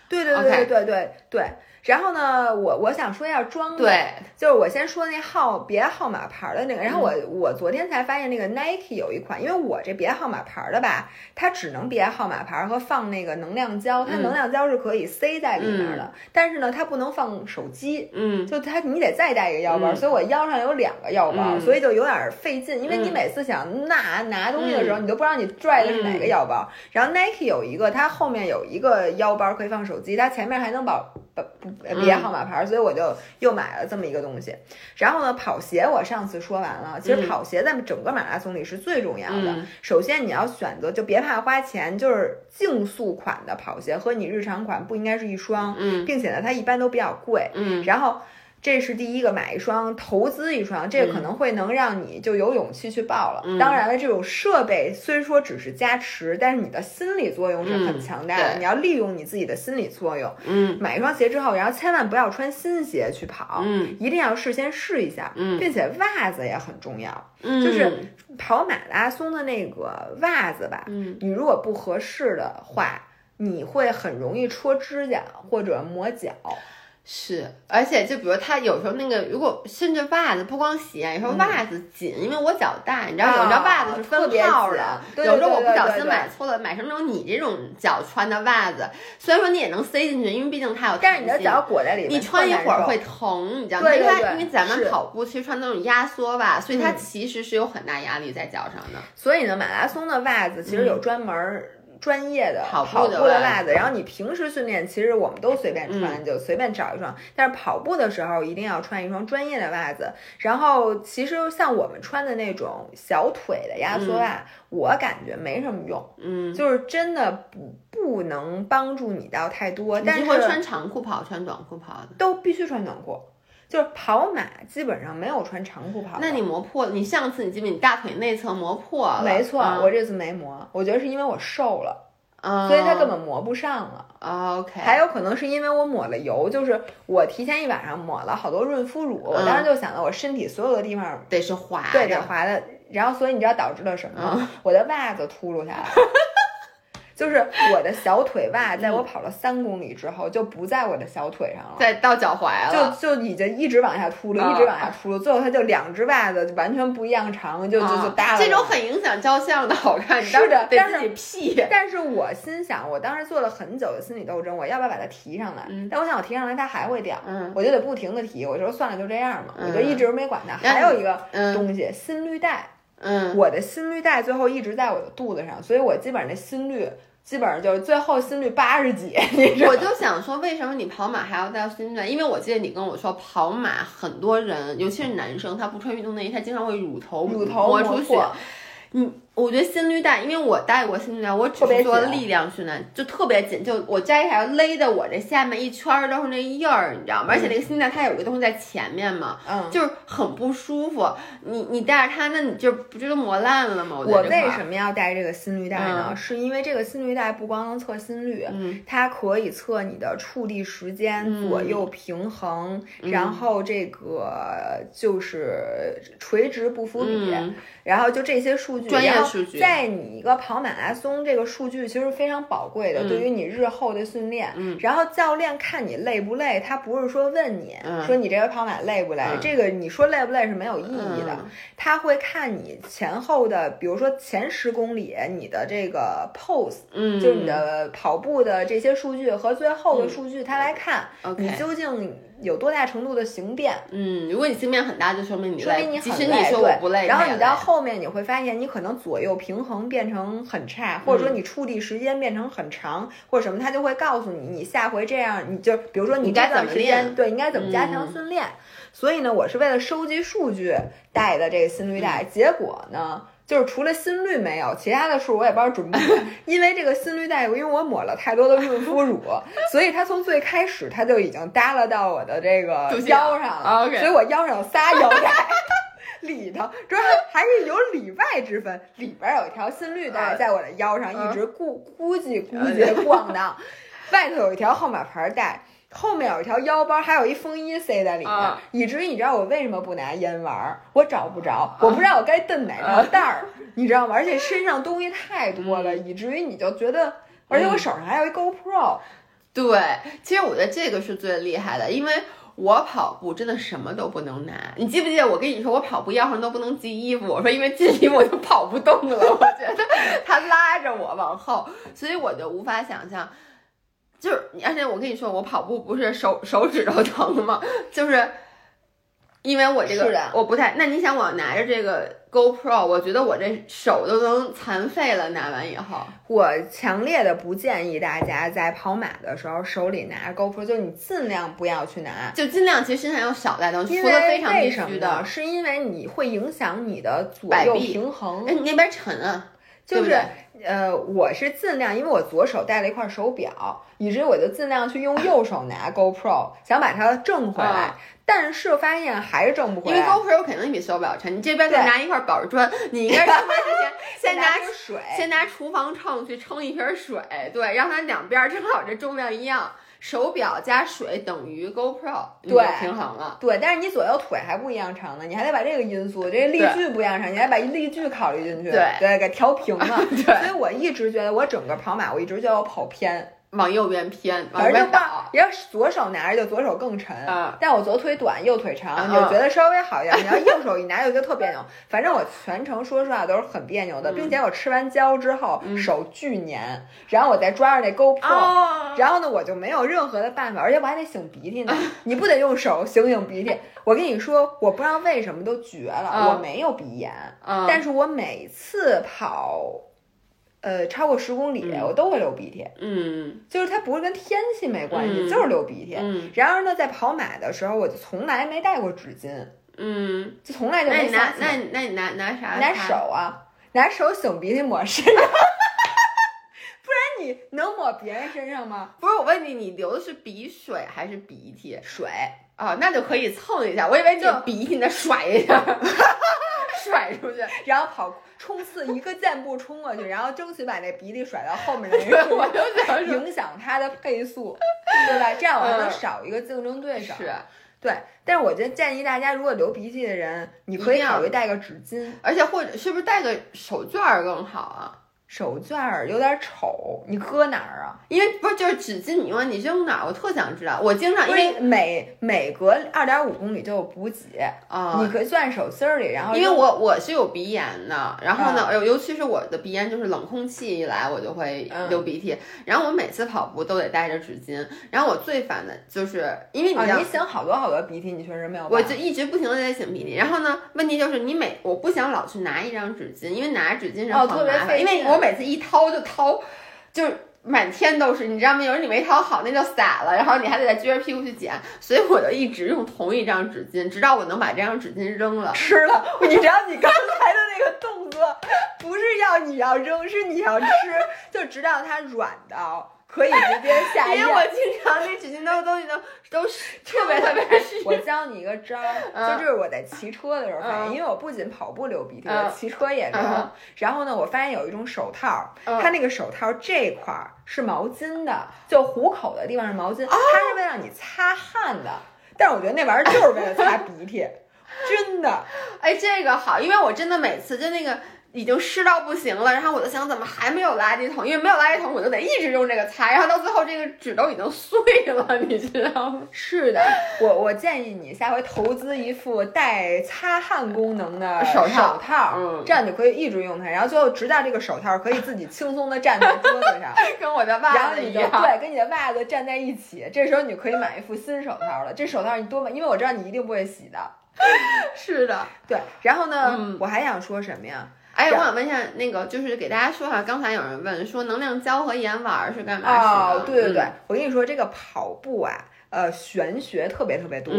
对对对对对对对。然后呢，我我想说一下装的，对，就是我先说那号别号码牌的那个，然后我、嗯。我昨天才发现那个 Nike 有一款，因为我这别号码牌的吧，它只能别号码牌和放那个能量胶，它嗯。能量胶是可以塞在里面的，但是呢，它不能放手机。嗯，就它，你得再带一个腰包，嗯。所以我腰上有两个腰包，嗯。所以就有点费劲，因为你嗯。每次想拿拿东西的时候，嗯。你都不知道你拽的是哪个腰包。然后 Nike 有一个，它后面有一个腰包可以放手机，它前面还能保保不别嗯号码牌，所以我就又买了这么一个东西。然后呢，跑鞋我上次说完了，其实嗯跑鞋在整个马拉松里是最重要的。嗯首先你要选择，就别怕花钱，就是竞速款的跑鞋和你日常款不应该是一双，嗯并且呢，它一般都比较贵。嗯然后这是第一个，买一双投资一双，这个可能会能让你就有勇气去报了。嗯当然了，这种设备虽说只是加持，但是你的心理作用是很嗯强大的。对你要利用你自己的心理作用，嗯买一双鞋之后，然后千万不要穿新鞋去跑，嗯一定要事先试一下，嗯并且袜子也很重要。嗯，就是跑马拉松的那个袜子吧，嗯你如果不合适的话，你会很容易戳指甲或者磨脚。是，而且就比如他有时候那个，如果甚至袜子不光鞋，有时候袜子紧，因为我脚大，你知道，有时候袜子是分号的，对有时候我不小心买错了，买成那种你这种脚穿的袜子，虽然说你也能塞进去，因为毕竟它有弹性，但是你的脚裹在里面，你穿一会儿会疼，你知道吗？因为因为咱们跑步其实穿那种压缩袜，所以它嗯其实是有很大压力在脚上的。所以呢，马拉松的袜子其实有专门儿专业的嗯跑跑步的袜子，然后你平时训练其实我们都随便穿，就随便找一双，但是跑步的时候一定要穿一双专业的袜子。然后其实像我们穿的那种小腿的压缩袜，我感觉没什么用，嗯，就是真的不不能帮助你到太多，你但是是会穿长裤跑，穿短裤跑的。都必须穿短裤。就是跑马基本上没有穿长裤跑，那你磨破了，你上次你记不你大腿内侧磨破了？没错，嗯。我这次没磨，我觉得是因为我瘦了，嗯。所以它根本磨不上了。OK，还有可能是因为我抹了油，就是我提前一晚上抹了好多润肤乳，我嗯当时就想到我身体所有的地方得是滑，对得滑的，然后所以你知道导致了什么我的袜子秃噜下来了。就是我的小腿袜，在我跑了三公里之后，就不在我的小腿上了，在到脚踝了。就就已经一直往下秃噜，啊一直往下秃噜，最后它就两只袜子就完全不一样长，就就就啊耷拉了。这种很影响照相的好看，你是当时得的但自己 P。但是我心想，我当时做了很久的心理斗争，我要不要把它提上来？嗯但我想我提上来它还会掉，嗯我就得不停的提。我就说算了，就这样吧，嗯我就一直没管它。还有一个嗯东西，心率带，嗯我的心率带最后一直在我的肚子上，所以我基本上那心率基本上就是最后心率八十几。我就想说，为什么你跑马还要带心率？因为我记得你跟我说，跑马很多人，尤其是男生，他不穿运动内衣，他经常会乳头乳头磨出血破。你我觉得心率带，因为我带过心率带，我只做力量训练，就特别紧，就我摘下来勒的我这下面一圈儿都是那印儿，你知道吗？而且那个心率带它有一个东西在前面嘛，嗯，就是很不舒服。你你带着它，那你就不就都磨烂了吗？我为？什么要带这个心率带呢？嗯是因为这个心率带不光能测心率，嗯它可以测你的触地时间、嗯左右平衡，嗯然后这个就是垂直不服比，嗯然后就这些数据，专业在你一个跑马拉松，这个数据其实非常宝贵的，嗯。对于你日后的训练。嗯。然后教练看你累不累，他不是说问你、嗯。说你这个跑马累不累，嗯。这个你说累不累是没有意义的。嗯。他会看你前后的，比如说前十公里你的这个 pose，、嗯，就是你的跑步的这些数据和最后的数据，他来看、你究竟有多大程度的形变。嗯，如果你心变很大，就说明你累。说明你即使你说我不累，然后你到后面你会发现，你可能左右平衡变成很差，或者说你触地时间变成很长，或者什么，他就会告诉你，你下回这样，你就比如说你该段时间怎么练对应该怎么加强嗯训练。所以呢，我是为了收集数据带的这个心率嗯带，结果呢。就是除了心率没有，其他的数我也不知道准不准。因为这个心率带，因为我抹了太多的润肤乳，所以它从最开始它就已经耷拉到我的这个腰上了。所以我腰上有仨腰带。里头主要还是有里外之分，里边有一条心率带嗯在我的腰上，嗯一直估估计估计逛荡，外头有一条号码牌带。后面有一条腰包，还有一风衣塞在里面，啊以至于你知道我为什么不拿烟玩儿？我找不着，我不知道我该蹬哪条带儿，你知道吗？而且身上东西太多了，以至于你就觉得，而且我手上还有一 GoPro，对，其实我觉得这个是最厉害的，因为我跑步真的什么都不能拿。你记不记得我跟你说，我跑步腰上都不能系衣服？我说因为系衣服我就跑不动了，我觉得他拉着我往后，所以我就无法想象。就是，而且我跟你说，我跑步不是手手指头疼吗？就是因为我这个是我不太。那你想，我拿着这个 GoPro，我觉得我这手都能残废了。拿完以后，我强烈的不建议大家在跑马的时候手里拿 GoPro，就是你尽量不要去拿。就尽量其实身上要少带东西，因除了为非常必为什么须的？。是因为你会影响你的左右平衡哎，，你那边沉啊，就是对呃，我是尽量，因为我左手戴了一块手表，以至于我就尽量去用 右手拿 GoPro，想把它挣回来，啊但是发现还是挣不回来因为。GoPro 肯定比手表沉。你这边再拿一块板砖，你应该出门之前先 拿水，先拿厨房秤去称一瓶水，对，让它两边正好这重量一样。手表加水等于 GoPro，对。平衡了。对，但是你左右腿还不一样长呢，你还得把这个因素，这个力距不一样长，你还把力距考虑进去，对。对，给调平了。对。所以我一直觉得我整个跑马，我一直觉得我跑偏，往右边偏，往反正就把右边倒。要是左手拿着就左手更沉，嗯但我左腿短右腿长，嗯你就觉得稍微好一点。你要右手一拿就觉得特别扭，反正我全程说实话都是很别扭的，嗯并且我吃完胶之后、嗯手巨黏，然后我再抓着那 GoPro。哦，然后呢，我就没有任何的办法，而且我还得擤鼻涕呢。你不得用手擤擤鼻涕？我跟你说，我不知道为什么都绝了，嗯我没有鼻炎，嗯，但是我每次跑，呃，超过十公里，嗯我都会流鼻涕。嗯就是它不是跟天气没关系，嗯就是流鼻涕。嗯然而呢，在跑马的时候，我就从来没带过纸巾，嗯，就从来就没想起来那你那你拿拿啥？拿手啊，拿手擤鼻涕抹身上，不然你能抹别人身上吗？不是我问你，你流的是鼻水还是鼻涕？水，哦，那就可以蹭一下。我以为你就鼻涕，你再甩一下，甩出去。然后跑冲刺一个箭步冲过去，然后争取把那鼻涕甩到后面的 那个我就想说，影响他的配速，对吧？这样我还能嗯少一个竞争对手。是，对，但是我觉得建议大家，如果流鼻涕的人，你可以考虑带个纸巾。而且或者是不是带个手绢儿更好啊？手绢儿有点丑，你搁哪儿啊？因为不是就是纸巾，你用你扔哪儿？我特想知道。我经常因因为为每每隔二点五公里就有补给，啊。你可以攥手心儿里，然后因为我我是有鼻炎的，然后嗯呢，尤尤其是我的鼻炎，就是冷空气一来我就会嗯流鼻涕，然后我每次跑步都得带着纸巾，然后我最烦的就是因为你你擤好多好多鼻涕，你确实没有。我就一直不停的在擤鼻涕，然后呢，问题就是你每我不想老去拿一张纸巾，因为拿纸巾是特别费因为我每次一掏就掏就是满天都是，你知道吗？有人你没掏好，那就洒了，然后你还得再撅着屁股去捡，所以我就一直用同一张纸巾，直到我能把这张纸巾扔了。吃了，你知道你刚才的那个动作，不是要你要扔，是你要吃，就直到它软到。可以直接下咽，因为我经常那纸巾都东西都都是特别特别湿。我教你一个招儿，就这是我在骑车的时候发现，因为我不仅跑步流鼻涕，我骑车也流。然后呢，我发现有一种手套，它那个手套这块儿是毛巾的，就虎口的地方是毛巾，它是为了让你擦汗的。但是我觉得那玩意儿就是为了擦鼻涕，真的。哎，这个好，因为我真的每次就那个。已经湿到不行了，然后我就想怎么还没有垃圾桶？因为没有垃圾桶，我就得一直用这个擦，然后到最后这个纸都已经碎了，你知道吗？是的，我我建议你下回投资一副带擦汗功能的手套，手套，嗯，这样你可以一直用它，然后最后直到这个手套可以自己轻松的站在桌子上，跟我的袜子一样，对，跟你的袜子站在一起，这时候你就可以买一副新手套了。这手套你多买，因为我知道你一定不会洗的。是的，对。然后呢，我还想说什么呀？哎，我想问一下，那个就是给大家说哈，刚才有人问说能量胶和盐丸是干嘛使的？哦，对对对，我跟你说这个跑步啊，呃，玄学特别特别多。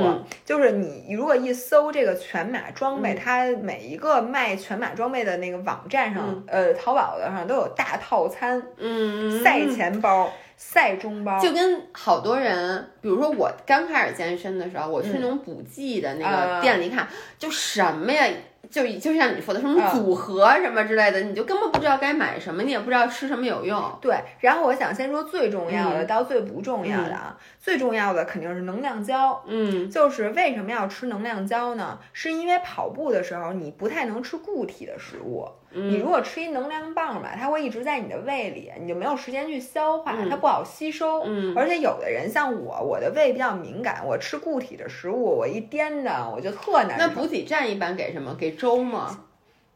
就是你如果一搜这个全马装备，它每一个卖全马装备的那个网站上，呃，淘宝的上都有大套餐，嗯，赛前包、赛中包，就跟好多人，比如说我刚开始健身的时候，我去那种补剂的那个店里看，就什么呀。就就像你说的什么组合什么之类的，你就根本不知道该买什么，你也不知道吃什么有用。对，然后我想先说最重要的到最不重要的啊，最重要的肯定是能量胶。嗯，就是为什么要吃能量胶呢？是因为跑步的时候你不太能吃固体的食物。你如果吃一能量棒吧，它会一直在你的胃里，你就没有时间去消化，它不好吸收。嗯，而且有的人像我，我的胃比较敏感，我吃固体的食物，我一颠着我就特难受。那补给站一般给什么？给粥吗？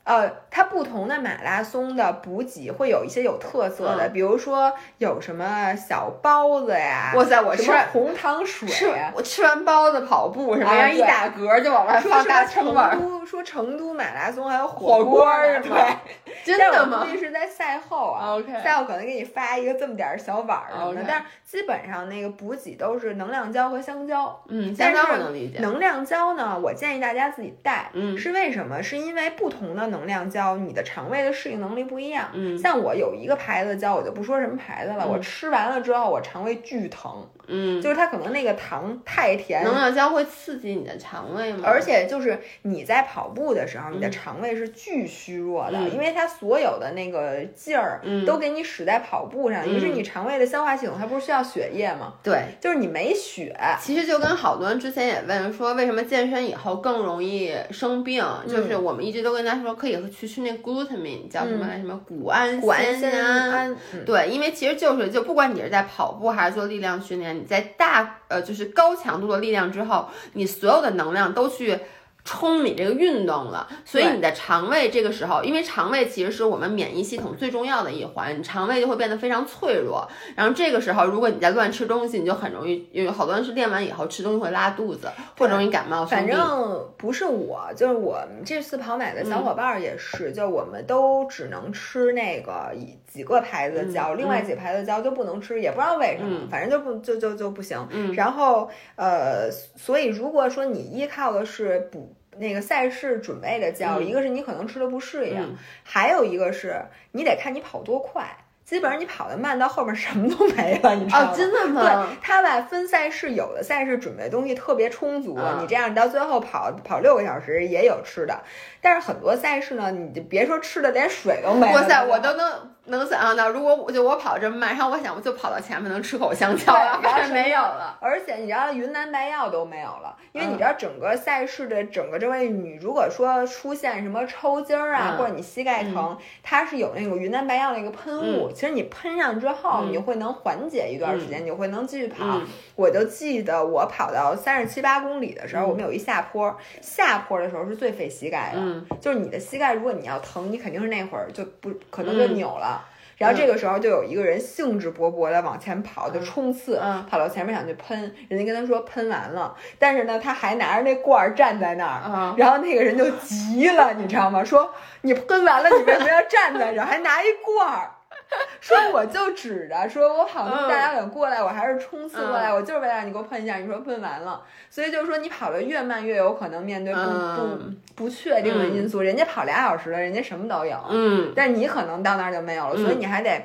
呃，它不同的马拉松的补给会有一些有特色的，比如说有什么小包子呀，哇塞，我吃红糖水，我吃完包子跑步什么，然后一打嗝就往外放大成本。说成都马拉松还有火锅是吧？真的吗？估计是在赛后啊赛后可能给你发一个这么点儿小碗儿什么的，但是基本上那个补给都是能量胶和香蕉。嗯，香蕉我能理解。能量胶呢，我建议大家自己带。嗯，是为什么？是因为不同的能量胶，你的肠胃的适应能力不一样。嗯，像我有一个牌子胶，我就不说什么牌子了，我吃完了之后，我肠胃巨疼。嗯，就是它可能那个糖太甜。能量胶会刺激你的肠胃吗？而且就是你在跑步的时候，你的肠胃是巨虚弱的，因为它所有的那个劲儿都给你使在跑步上，于是你肠胃的消化系统它不是需要血液吗？对，就是你没血。其实就跟好多人之前也问说，为什么健身以后更容易生病？就是我们一直都跟大家说，可以去吃那 glutamine，叫什么什么谷氨酰胺。对，因为其实就是就不管你是在跑步还是做力量训练。你在大呃就是高强度的力量之后，你所有的能量都去。冲你这个运动了，所以你的肠胃这个时候，因为肠胃其实是我们免疫系统最重要的一环，你肠胃就会变得非常脆弱。然后这个时候，如果你在乱吃东西，你就很容易，因为好多人是练完以后吃东西会拉肚子，或者容易感冒。反正不是我，就是我们这次跑买的小伙伴也是，就我们都只能吃那个几个牌子的胶，另外几个牌子的胶就不能吃，也不知道为什么，反正就不就就就不行。然后呃，所以如果说你依靠的是补。那个赛事准备的胶，一个是你可能吃的不适应，还有一个是你得看你跑多快。基本上你跑得慢到后面什么都没了，你知道吗？真的吗？对，他吧分赛事，有的赛事准备东西特别充足，你这样你到最后跑跑六个小时也有吃的。但是很多赛事呢，你就别说吃的，连水都没了。哇塞，我都能能想象到，如果我就我跑这么慢，然后我想我就跑到前面能吃口香蕉，然后没有了。而且你知道云南白药都没有了，因为你知道整个赛事的整个这位你如果说出现什么抽筋儿啊，或者你膝盖疼，它是有那个云南白药的一个喷雾。其实你喷上之后，你会能缓解一段时间，你会能继续跑。我就记得我跑到三十七八公里的时候，我们有一下坡，下坡的时候是最费膝盖的，就是你的膝盖，如果你要疼，你肯定是那会儿就不可能就扭了。然后这个时候就有一个人兴致勃勃的往前跑，就冲刺，跑到前面想去喷，人家跟他说喷完了，但是呢他还拿着那罐儿站在那儿，然后那个人就急了，你知道吗？说你喷完了，你为什么要站在这儿，还拿一罐儿？说我就指着说，我跑那么大老远过来，我还是冲刺过来，我就是为了让你给我喷一下。你说喷完了，所以就是说你跑得越慢，越有可能面对不不不确定的因素。人家跑俩小时了，人家什么都有，嗯，但你可能到那儿就没有了，所以你还得。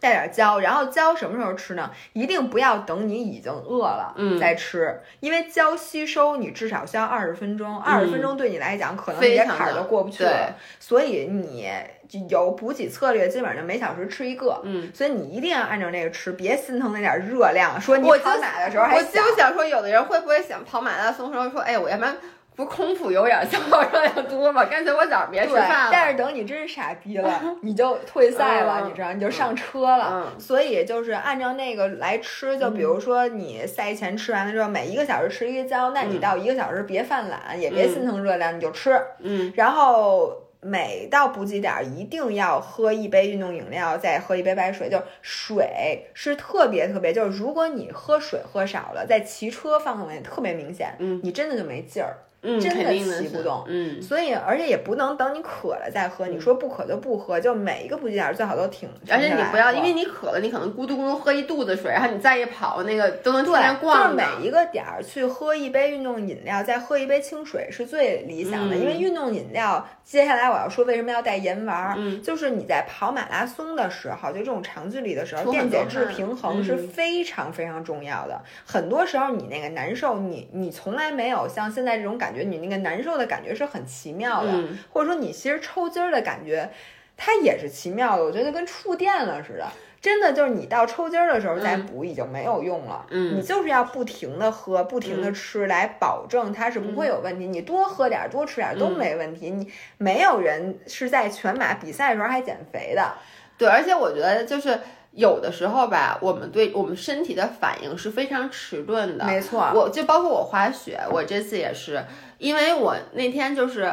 带点胶，然后胶什么时候吃呢？一定不要等你已经饿了再吃，因为胶吸收你至少需要二十分钟，二十分钟对你来讲可能你的坎儿都过不去了。所以你有补给策略，基本上每小时吃一个。嗯，所以你一定要按照那个吃，别心疼那点热量。说你跑马的时候还我就想说，有的人会不会想跑马拉松时候说，哎，我要不然。不空腹有氧消耗热量多吗？干脆我早上别吃饭了。但是等你真是傻逼了，你就退赛了，你知道，你就上车了。所以就是按照那个来吃，就比如说你赛前吃完了之后，每一个小时吃一个胶，那你到一个小时别犯懒，也别心疼热量，你就吃。嗯。然后每到补给点一定要喝一杯运动饮料，再喝一杯白水。就水是特别特别，就是如果你喝水喝少了，在骑车方面特别明显，嗯，你真的就没劲儿。嗯，真的骑不动，嗯，所以而且也不能等你渴了再喝。你说不渴就不喝，就每一个补给点最好都停。而且你不要，因为你渴了，你可能咕嘟咕嘟喝一肚子水，然后你再一跑，那个都能天天逛。就是每一个点儿去喝一杯运动饮料，再喝一杯清水是最理想的。因为运动饮料，接下来我要说为什么要带盐丸，嗯，就是你在跑马拉松的时候，就这种长距离的时候，电解质平衡是非常非常重要的。很多时候你那个难受，你你从来没有像现在这种感觉，你那个难受。的感觉是很奇妙的，或者说你其实抽筋儿的感觉，它也是奇妙的。我觉得跟触电了似的，真的就是你到抽筋儿的时候再补已经没有用了。嗯，你就是要不停的喝，不停的吃，来保证它是不会有问题。你多喝点，多吃点都没问题。你没有人是在全马比赛的时候还减肥的。对，而且我觉得就是。有的时候吧，我们对我们身体的反应是非常迟钝的。没错，我就包括我滑雪，我这次也是，因为我那天就是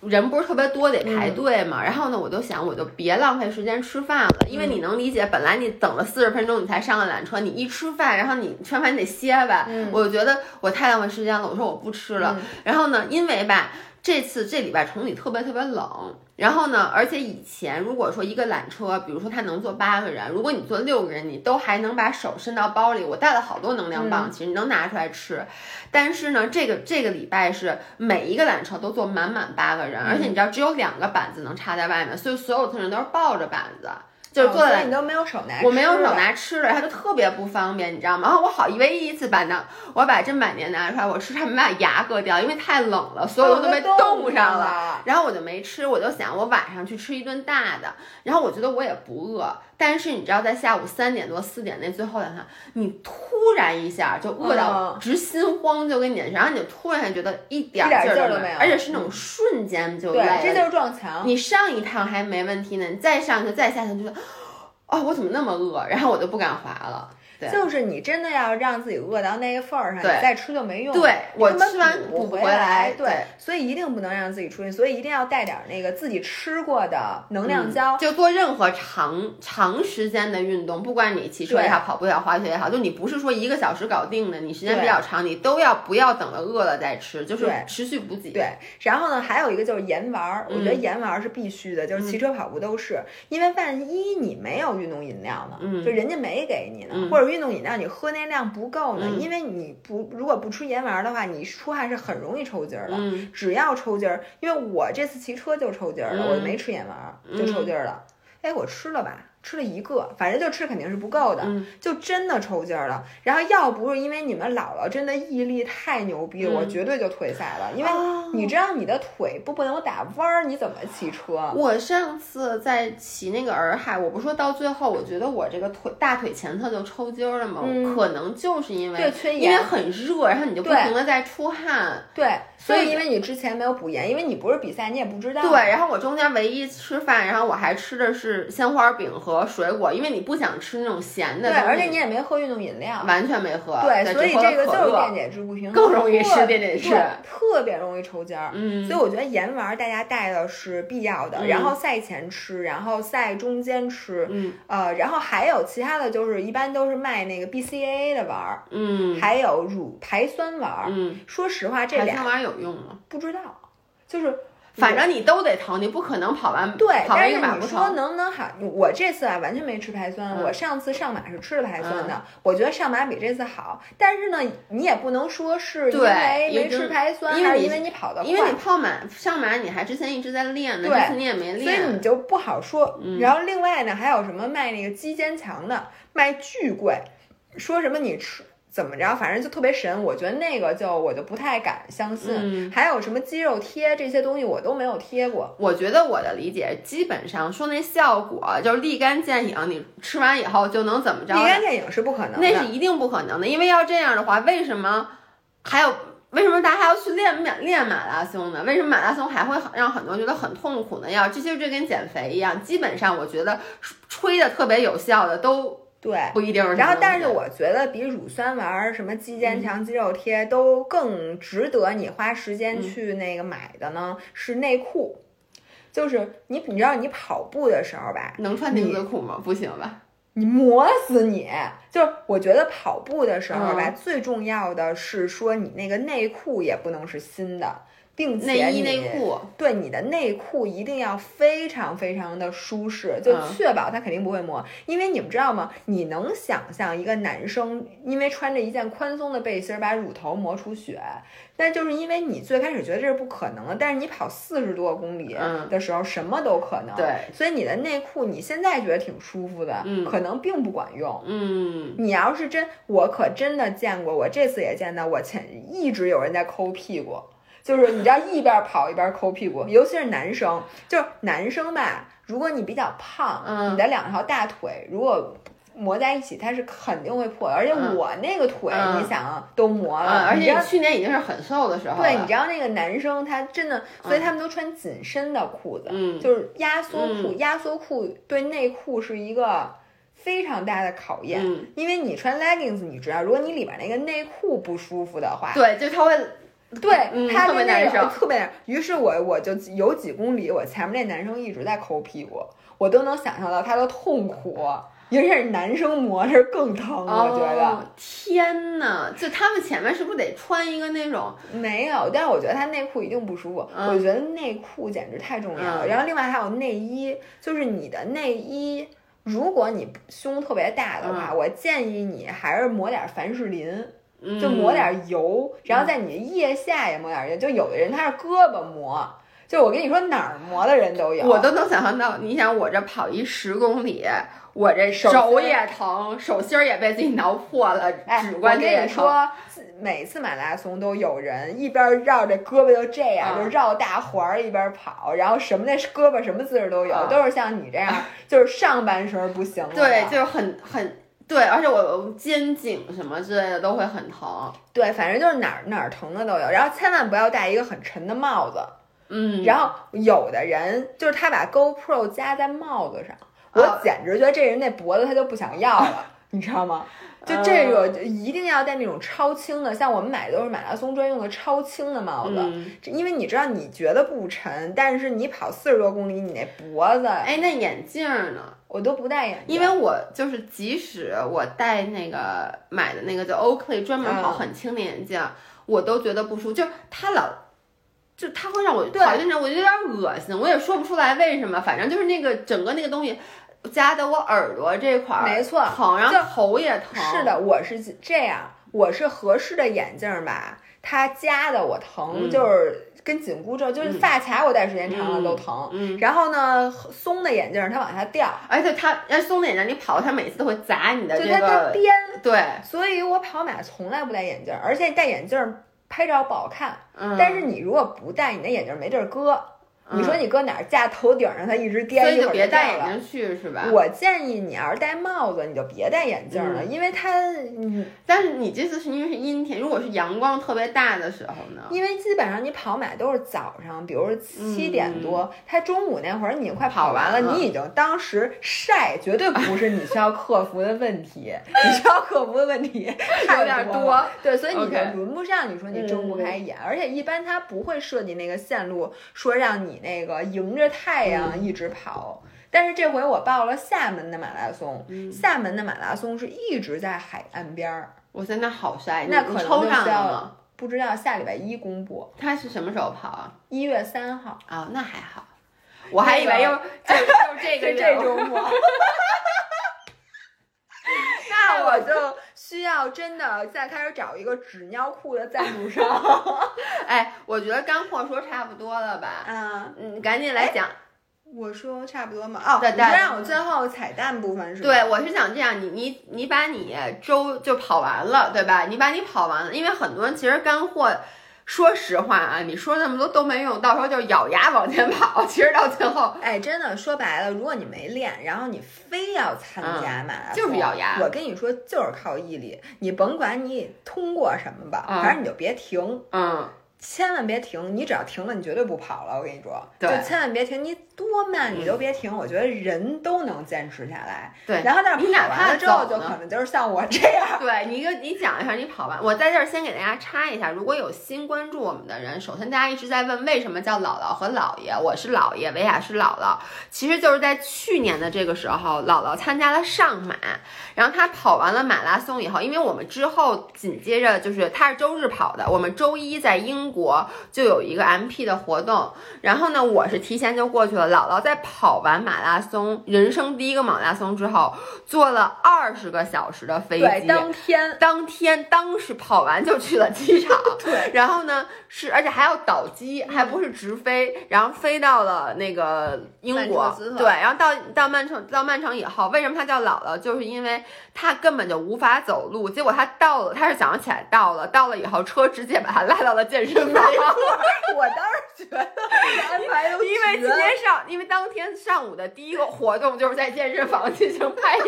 人不是特别多，得排队嘛。然后呢，我就想，我就别浪费时间吃饭了，因为你能理解，本来你等了四十分钟你才上了缆车，你一吃饭，然后你吃完饭你得歇吧。嗯我就觉得我太浪费时间了，我说我不吃了。然后呢，因为吧。这次这礼拜崇礼特别特别冷，然后呢，而且以前如果说一个缆车，比如说它能坐八个人，如果你坐六个人，你都还能把手伸到包里。我带了好多能量棒，其实你能拿出来吃。但是呢，这个这个礼拜是每一个缆车都坐满满八个人，而且你知道只有两个板子能插在外面，所以所有的人都是抱着板子。就是坐在你都没有手拿，我没有手拿吃的，它就特别不方便，你知道吗？然后我好唯一一次把那我把这满年拿出来，我吃差点把牙割掉，因为太冷了，所有都被冻上了。然后我就没吃，我就想我晚上去吃一顿大的。然后我觉得我也不饿，但是你知道在下午三点多四点那最后两趟，你突然一下就饿到直心慌，就跟你，然后你就突然觉得一点劲儿都没有，而且是那种瞬间就累。这就是撞墙。你上一趟还没问题呢，你再上去再下去就。哦，我怎么那么饿？然后我就不敢滑了。就是你真的要让自己饿到那个份儿上，你再吃就没用。对，我吃完补回来。对，所以一定不能让自己出去，所以一定要带点那个自己吃过的能量胶。就做任何长长时间的运动，不管你骑车也好，跑步也好，滑雪也好，就你不是说一个小时搞定的，你时间比较长，你都要不要等了饿了再吃，就是持续补给。对，然后呢，还有一个就是盐丸儿，我觉得盐丸儿是必须的，就是骑车跑步都是，因为万一你没有运动饮料呢，就人家没给你呢，或者运动饮料你喝。那量不够呢，因为你不如果不吃盐丸的话，你出汗是很容易抽筋儿的。只要抽筋儿，因为我这次骑车就抽筋儿了，我没吃盐丸就抽筋儿了。哎，我吃了吧。吃了一个，反正就吃肯定是不够的，就真的抽筋儿了。然后要不是因为你们姥姥真的毅力太牛逼了，我绝对就退赛了。因为你知道你的腿不不能打弯儿，你怎么骑车？我上次在骑那个洱海，我不说到最后，我觉得我这个腿大腿前侧就抽筋儿了吗？可能就是因为因为很热，然后你就不停的在出汗。对，所以因为你之前没有补盐，因为你不是比赛，你也不知道。对，然后我中间唯一吃饭，然后我还吃的是鲜花饼和。水果，因为你不想吃那种咸的，对，而且你也没喝运动饮料，完全没喝，对，所以这个就是电解质不平衡，更容易吃电解质，特别容易抽筋儿。嗯，所以我觉得盐丸大家带的是必要的，然后赛前吃，然后赛中间吃，嗯，呃，然后还有其他的就是一般都是卖那个 B C A A 的丸儿，嗯，还有乳排酸丸儿，嗯，说实话这俩排酸丸有用吗？不知道，就是。反正你都得疼，你不可能跑完对，跑完但是一马不你说。能不能好？我这次啊完全没吃排酸，嗯我上次上马是吃了排酸的，我觉得上马比这次好。但是呢，你也不能说是因为没吃排酸，因为你还是因为你跑的快，因为你跑马上马，你还之前一直在练呢，对这次你也没练所以你。就不好说。嗯然后另外呢，还有什么卖那个肌坚强的，卖巨贵，说什么你吃。怎么着，反正就特别神，我觉得那个就我就不太敢相信。嗯还有什么肌肉贴这些东西，我都没有贴过。我觉得我的理解基本上说那效果就是立竿见影，你吃完以后就能怎么着？立竿见影是不可能的，那是一定不可能的，因为要这样的话，为什么还有为什么大家还要去练马练马拉松呢？为什么马拉松还会很让很多人觉得很痛苦呢？要这些就这跟减肥一样，基本上我觉得吹的特别有效的都对。不一定是。然后，但是我觉得比乳酸丸儿、什么肌坚强、肌肉贴都更值得你花时间去那个买的呢，是内裤。就是你，你知道你跑步的时候吧，能穿丁字裤吗？不行吧？你磨死你！就是我觉得跑步的时候吧，嗯最重要的是说你那个内裤也不能是新的，并且内衣你内裤，对你的内裤一定要非常非常的舒适，就嗯确保它肯定不会磨。因为你们知道吗？你能想象一个男生因为穿着一件宽松的背心儿把乳头磨出血，但就是因为你最开始觉得这是不可能的，但是你跑四十多公里嗯的时候，什么都可能。对，所以你的内裤你现在觉得挺舒服的，嗯可能并不管用。嗯，你要是真，我可真的见过，我这次也见到，我前一直有人在抠屁股，就是你知道一边跑一边抠屁股，尤其是男生，就是男生吧，如果你比较胖，嗯。你的两条大腿如果磨在一起，它是肯定会破的，而且嗯。我那个腿，嗯。你想啊都磨嗯，了，而且去年已经是很瘦的时候。对，你知道那个男生他真的，所以他们都穿紧身的裤子，嗯。就是压缩裤。嗯。压缩裤对内裤是一个非常大的考验，嗯，因为你穿 leggings，你知道，如果你里边那个内裤不舒服的话，对，就他会对，嗯他别难受特别难。于是我我就有几公里，我前面那男生一直在抠屁股，我都能想象到他的痛苦。尤其是男生磨是更疼，我觉得。哦，天呐，就他们前面是不是得穿一个那种？没有，但是我觉得他内裤一定不舒服。嗯我觉得内裤简直太重要了。嗯然后另外还有内衣，就是你的内衣，如果你胸特别大的话，我建议你还是抹点凡士林，嗯就抹点油，然后在你的腋下也抹点油。就有的人他是胳膊磨，就我跟你说哪儿磨的人都有。我都能想象到，你想我这跑一十公里，我这手手也疼，手心儿也被自己挠破了，哎，指我跟关节也疼。你说，每次马拉松都有人一边绕着胳膊就这样，嗯就绕大环儿一边跑，然后什么那胳膊什么姿势都有，嗯都是像你这样，就是上半身不行了。对，就是很很对，而且我肩颈什么之类的都会很疼。对，反正就是哪儿哪儿疼的都有。然后千万不要戴一个很沉的帽子。嗯，然后有的人就是他把 GoPro 加在帽子上，我哦简直觉得这人那脖子他就不想要了，你知道吗？就这个一定要戴那种超轻的，像我们买的都是马拉松专用的超轻的帽子，嗯，因为你知道你觉得不沉，但是你跑四十多公里，你那脖子，哎，那眼镜儿呢？我都不戴眼镜，因为我就是，即使我戴那个买的那个叫 Oakley 专门跑嗯很轻的眼镜，我都觉得不舒服。就是它老，就它会让我对跑进去，我就有点恶心，我也说不出来为什么。反正就是那个整个那个东西夹在我耳朵这块儿，没错疼，然后头也疼。是的，我是这样，我是合适的眼镜吧，它夹的我疼，嗯就是跟紧箍咒，就是嗯发卡我戴时间长了都疼。嗯，然后呢，松的眼镜它往下掉，而且它要松的眼镜，你跑，它每次都会砸你的这就它它个，颠，对，所以我跑马从来不戴眼镜，而且戴眼镜拍照不好看。嗯，但是你如果不戴，你那眼镜没地儿搁。嗯你说你搁哪儿？架头顶上，它一直颠，所以就别戴眼镜去，是吧？我建议你要是戴帽子，你就别戴眼镜了，嗯因为它，嗯，但是你这次是因为是阴天，如果是阳光特别大的时候呢？因为基本上你跑马都是早上，比如说七点多，它中午那会儿你快跑完了，你已经当时晒，绝对不是你需要克服的问题，你需要克服的问题 太有点多对，所以你就轮不上，你说你睁不开眼，而且一般它不会设计那个线路，说让你那个迎着太阳一直跑。但是这回我报了厦门的马拉松，嗯厦门的马拉松是一直在海岸边儿，我现在好晒，你那可抽就需要上了吗？不知道下礼拜一公布，他是什么时候跑啊？一月三号。啊，那还好，我还以为又就就这个是 这周末。那我就需要真的再开始找一个纸尿裤的赞助商。哎，我觉得干货说差不多了吧？嗯，嗯，赶紧来讲。我说差不多嘛。哦，对对你就让我最后彩蛋部分是吧？对，我是想这样，你你你把你周就跑完了，对吧？你把你跑完了，因为很多人其实干货，说实话啊，你说那么多都没用，到时候就咬牙往前跑，其实到最后，哎，真的说白了，如果你没练，然后你非要参加马拉松，就是咬牙我跟你说，就是靠毅力。你甭管你通过什么吧，嗯反正你就别停。嗯，千万别停，你只要停了，你绝对不跑了。我跟你说，对就千万别停，你多慢你都别停。我觉得人都能坚持下来。对然后但是你哪怕跑完了之后，就可能就是像我这样。对你一个，你讲一下你跑完。我在这儿先给大家插一下，如果有新关注我们的人，首先大家一直在问为什么叫姥姥和姥爷，我是姥爷，维亚是姥姥，其实就是在去年的这个时候，姥姥参加了上马，然后她跑完了马拉松以后，因为我们之后紧接着就是她是周日跑的，我们周一在英国就有一个 MP 的活动，然后呢，我是提前就过去了。姥姥在跑完马拉松，人生第一个马拉松之后，坐了二十个小时的飞机，对，当天当天当时跑完就去了机场，对，然后呢是而且还要倒机，还不是直飞，然后飞到了那个英国对，然后到到曼城到曼城以后，为什么他叫姥姥？就是因为他根本就无法走路，结果他到了，他是早上起来到了，到了以后车直接把他拉到了健身房。我当时觉得安排的因为今天上，因为当天上午的第一个活动就是在健身房进行拍摄。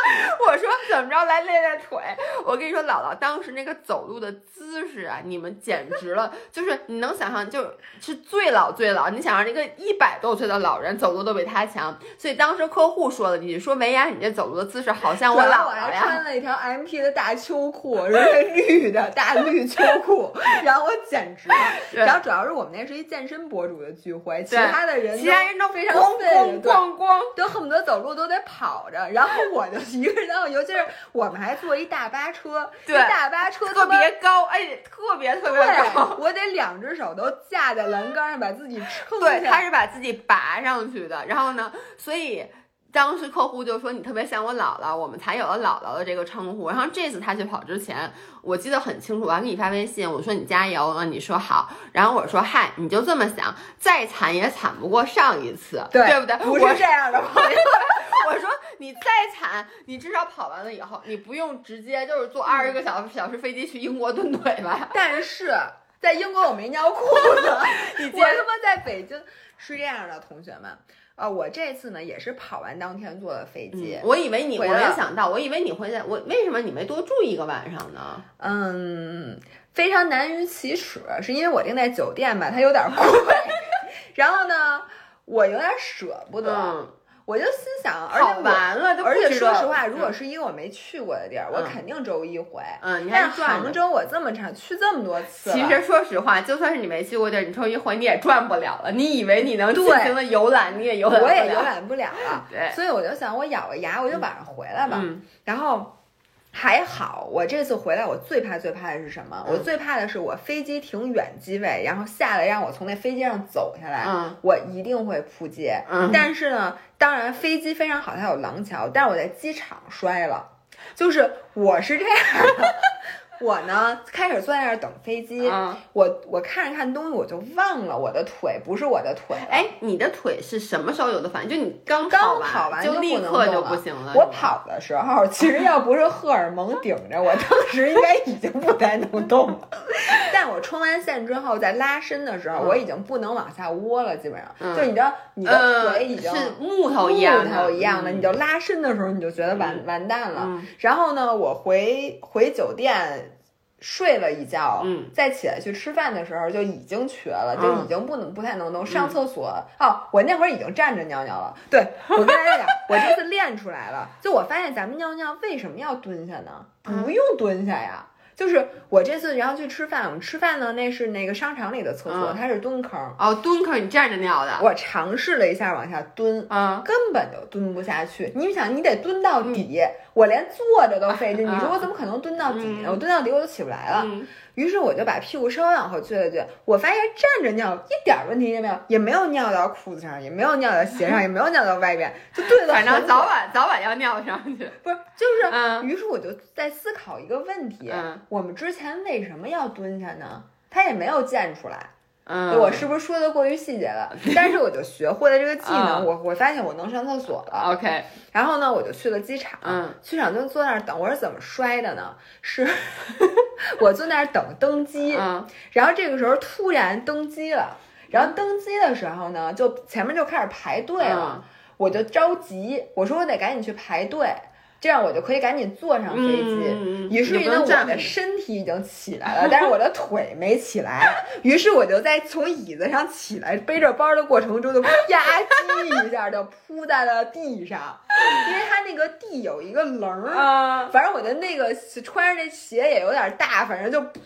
我说怎么着来练练腿？我跟你说，姥姥当时那个走路的姿势啊，你们简直了，就是你能想象，就是最老最老。你想让一个一百多岁的老人走路都比他强，所以当时客户说了一句：“说维娅，你这走路的姿势好像我姥姥呀。”穿了一条 MP 的大秋裤，是 那绿的大绿秋裤，然后我简直了。然后主要是我们那是一健身博主的聚会，其他的人其他人都非常咣废咣对咣咣，都恨不得走路都得跑着，然后我就 一个人，然后尤其是我们还坐一大巴车，对那大巴车特别高，哎，特别特别高。我得两只手都架在栏杆上，把自己撑对，他是把自己拔上去的。然后呢，所以当时客户就说你特别像我姥姥，我们才有了姥姥的这个称呼。然后这次他去跑之前，我记得很清楚，我还给你发微信，我说你加油啊，你说好。然后我说嗨，你就这么想，再惨也惨不过上一次，对不对？我不是这样的朋友。我说你再惨，你至少跑完了以后，你不用直接就是坐二十个小时小时飞机去英国蹲腿吧？但是在英国我没尿裤子，你我他妈在北京是这样的，同学们。啊，我这次呢也是跑完当天坐的飞机，我以为你，我没想到，我以为你会在，我为什么你没多住一个晚上呢？嗯，非常难于启齿，是因为我订在酒店吧，它有点贵，然后呢，我有点舍不得，嗯，我就心想，而且完了而且说实话，如果嗯是一个我没去过的地儿，我嗯肯定周一回。嗯，你还但是赚着。杭州我这么长去这么多次，其实说实话，就算是你没去过地儿，你周一回你也转不了了。你以为你能尽对情的游览，你也游览不了。我也游览不了了。对，所以我就想，我咬个牙，我就晚上回来吧。嗯然后还好，我这次回来，我最怕最怕的是什么？嗯我最怕的是我飞机停远机位，然后下来让我从那飞机上走下来，嗯我一定会扑街。嗯，但是呢，当然飞机非常好，它有廊桥，但是我在机场摔了，就是我是这样的。我呢，开始坐在那儿等飞机，嗯，我我看着看东西，我就忘了我的腿不是我的腿了。哎，你的腿是什么时候有的反应？就你刚刚，跑完就就立刻就不行了。我跑的时候，其实要不是荷尔蒙顶着，我当时应该已经不太能动了。但我冲完线之后，在拉伸的时候，嗯我已经不能往下窝了，基本上，嗯就你知道，你的呃腿已经是木头一样的，木头一样的，嗯你就拉伸的时候，你就觉得完、完蛋了。嗯然后呢，我回回酒店。睡了一觉，嗯，再起来去吃饭的时候就已经瘸了，嗯就已经不能不太能动。上厕所哦，我那会儿已经站着尿尿了。对我跟大家讲，我这次练出来了。就我发现咱们尿尿为什么要蹲下呢？嗯不用蹲下呀。就是我这次然后去吃饭，我们吃饭呢，那是那个商场里的厕所，嗯它是蹲坑。哦，蹲坑你站着尿的，我尝试了一下往下蹲，嗯，根本就蹲不下去。你想，你得蹲到底，我我连坐着都费劲，啊你说我怎么可能蹲到底呢？嗯我蹲到底我都起不来了。嗯于是我就把屁股稍微往后撅了撅，我发现站着尿一点问题也没有，也没有尿到裤子上，也没有尿到鞋上，也没有尿到外边，就 对了。反正早晚早晚要尿上去。不是，就是，嗯于是我就在思考一个问题：嗯我们之前为什么要蹲下呢？他也没有溅出来。嗯，我是不是说的过于细节了？但是我就学会了这个技能，嗯我我发现我能上厕所了。OK，然后呢，我就去了机场，嗯机场就坐那儿等。我是怎么摔的呢？是 我坐那儿等登机，嗯然后这个时候突然登机了。然后登机的时候呢，就前面就开始排队了，嗯我就着急，我说我得赶紧去排队，这样我就可以赶紧坐上飞机。于是呢，我的身体已经起来了，但是我的腿没起来。于是我就在从椅子上起来，背着包的过程中，就吧唧一下就扑在了地上，因为它那个地有一个棱儿。啊，反正我的那个穿着这鞋也有点大，反正就扑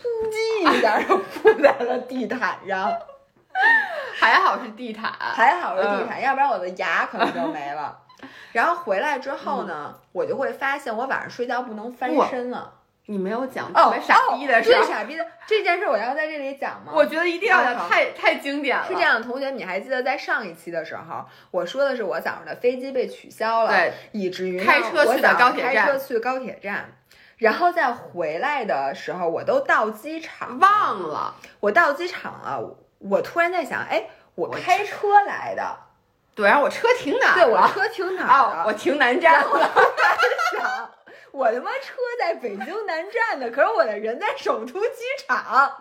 叽一下就扑在了地毯上。还好是地毯。还好是地毯，要不然我的牙可能就没了。然后回来之后呢，我就会发现我晚上睡觉不能翻身了。你没有讲特哦，别傻逼的哦事儿，最傻逼的这件事，我要在这里讲吗？我觉得一定要讲，太太经典了。是这，样，同学，你还记得在上一期的时候，我说的是我早上的飞机被取消了，对，以至于开车去高铁站开车去高铁站，然后再回来的时候，我都到机场忘了。我到机场了，我突然在想，哎，我我开车来的，对，然后我车停哪儿对我？车停哪儿哦，了？我停南站了。我在想，我他妈车在北京南站呢，可是我的人在首都机场，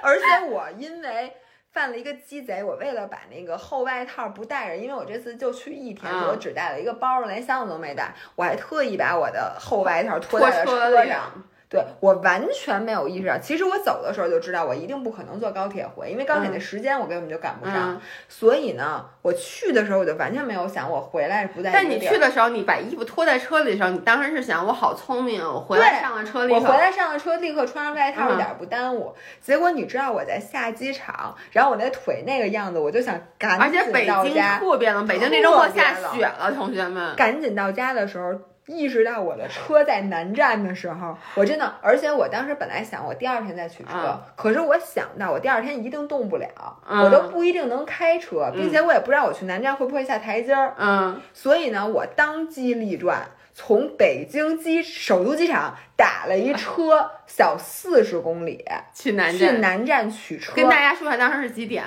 而且我因为。犯了一个鸡贼，我为了把那个厚外套不带着，因为我这次就去一天，我只带了一个包，连箱子都没带，我还特意把我的厚外套拖拖在了车上。对我完全没有意识到，其实我走的时候就知道我一定不可能坐高铁回，因为高铁的嗯时间我根本就赶不上。嗯，所以呢，我去的时候我就完全没有想我回来不在但你去的时候，你把衣服脱在车里的时候，你当时是想我好聪明，我回来对上了车立刻我回来上了车，立刻穿上外套，嗯一点儿不耽误。结果你知道我在下机场，然后我那腿那个样子，我就想赶而且紧北京到家。特别冷，北京这周末下雪了，同学们。赶紧到家的时候，意识到我的车在南站的时候，我真的，而且我当时本来想我第二天再取车，嗯可是我想到我第二天一定动不了，嗯我都不一定能开车，并且我也不知道我去南站会不会下台阶儿，嗯，所以呢，我当机立断。从北京机首都机场打了一车，小四十公里，去南站去。南站取车。跟大家说一下当时是几点？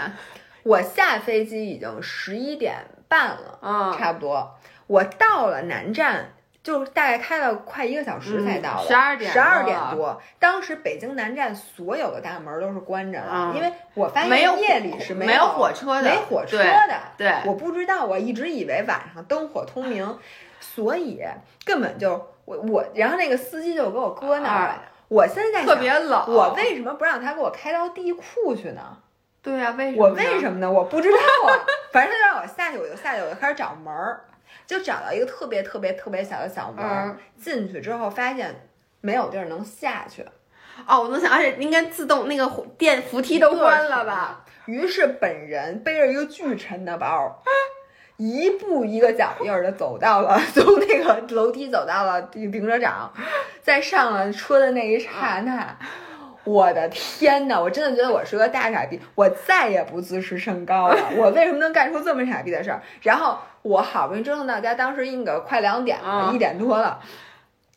我下飞机已经十一点半了，嗯，差不多。我到了南站，就大概开了快一个小时才到十二、嗯点十二点多。当时北京南站所有的大门都是关着的，嗯因为我发现没有夜里是没有火车的，没火车对的。对，我不知道，我一直以为晚上灯火通明，所以根本就我我，然后那个司机就给我搁那儿了。我现在在特，别冷。我为什么不让他给我开到地库去呢？对呀、为什么？我为什么呢？我不知道啊。反正他让我下去，我就下去，我就开始找门儿，就找到一个特别特别特别小的小门进去之后发现没有地儿能下去，哦，我能想，而且应该自动那个电扶梯都关了吧？于是本人背着一个巨沉的包，一步一个脚印儿的走到了，从那个楼梯走到了停停车场，在上了车的那一刹那。我的天呐，我真的觉得我是个大傻逼，我再也不自视甚高了。我为什么能干出这么傻逼的事儿？然后我好不容易折腾到家，当时应该快两点了，嗯一点多了。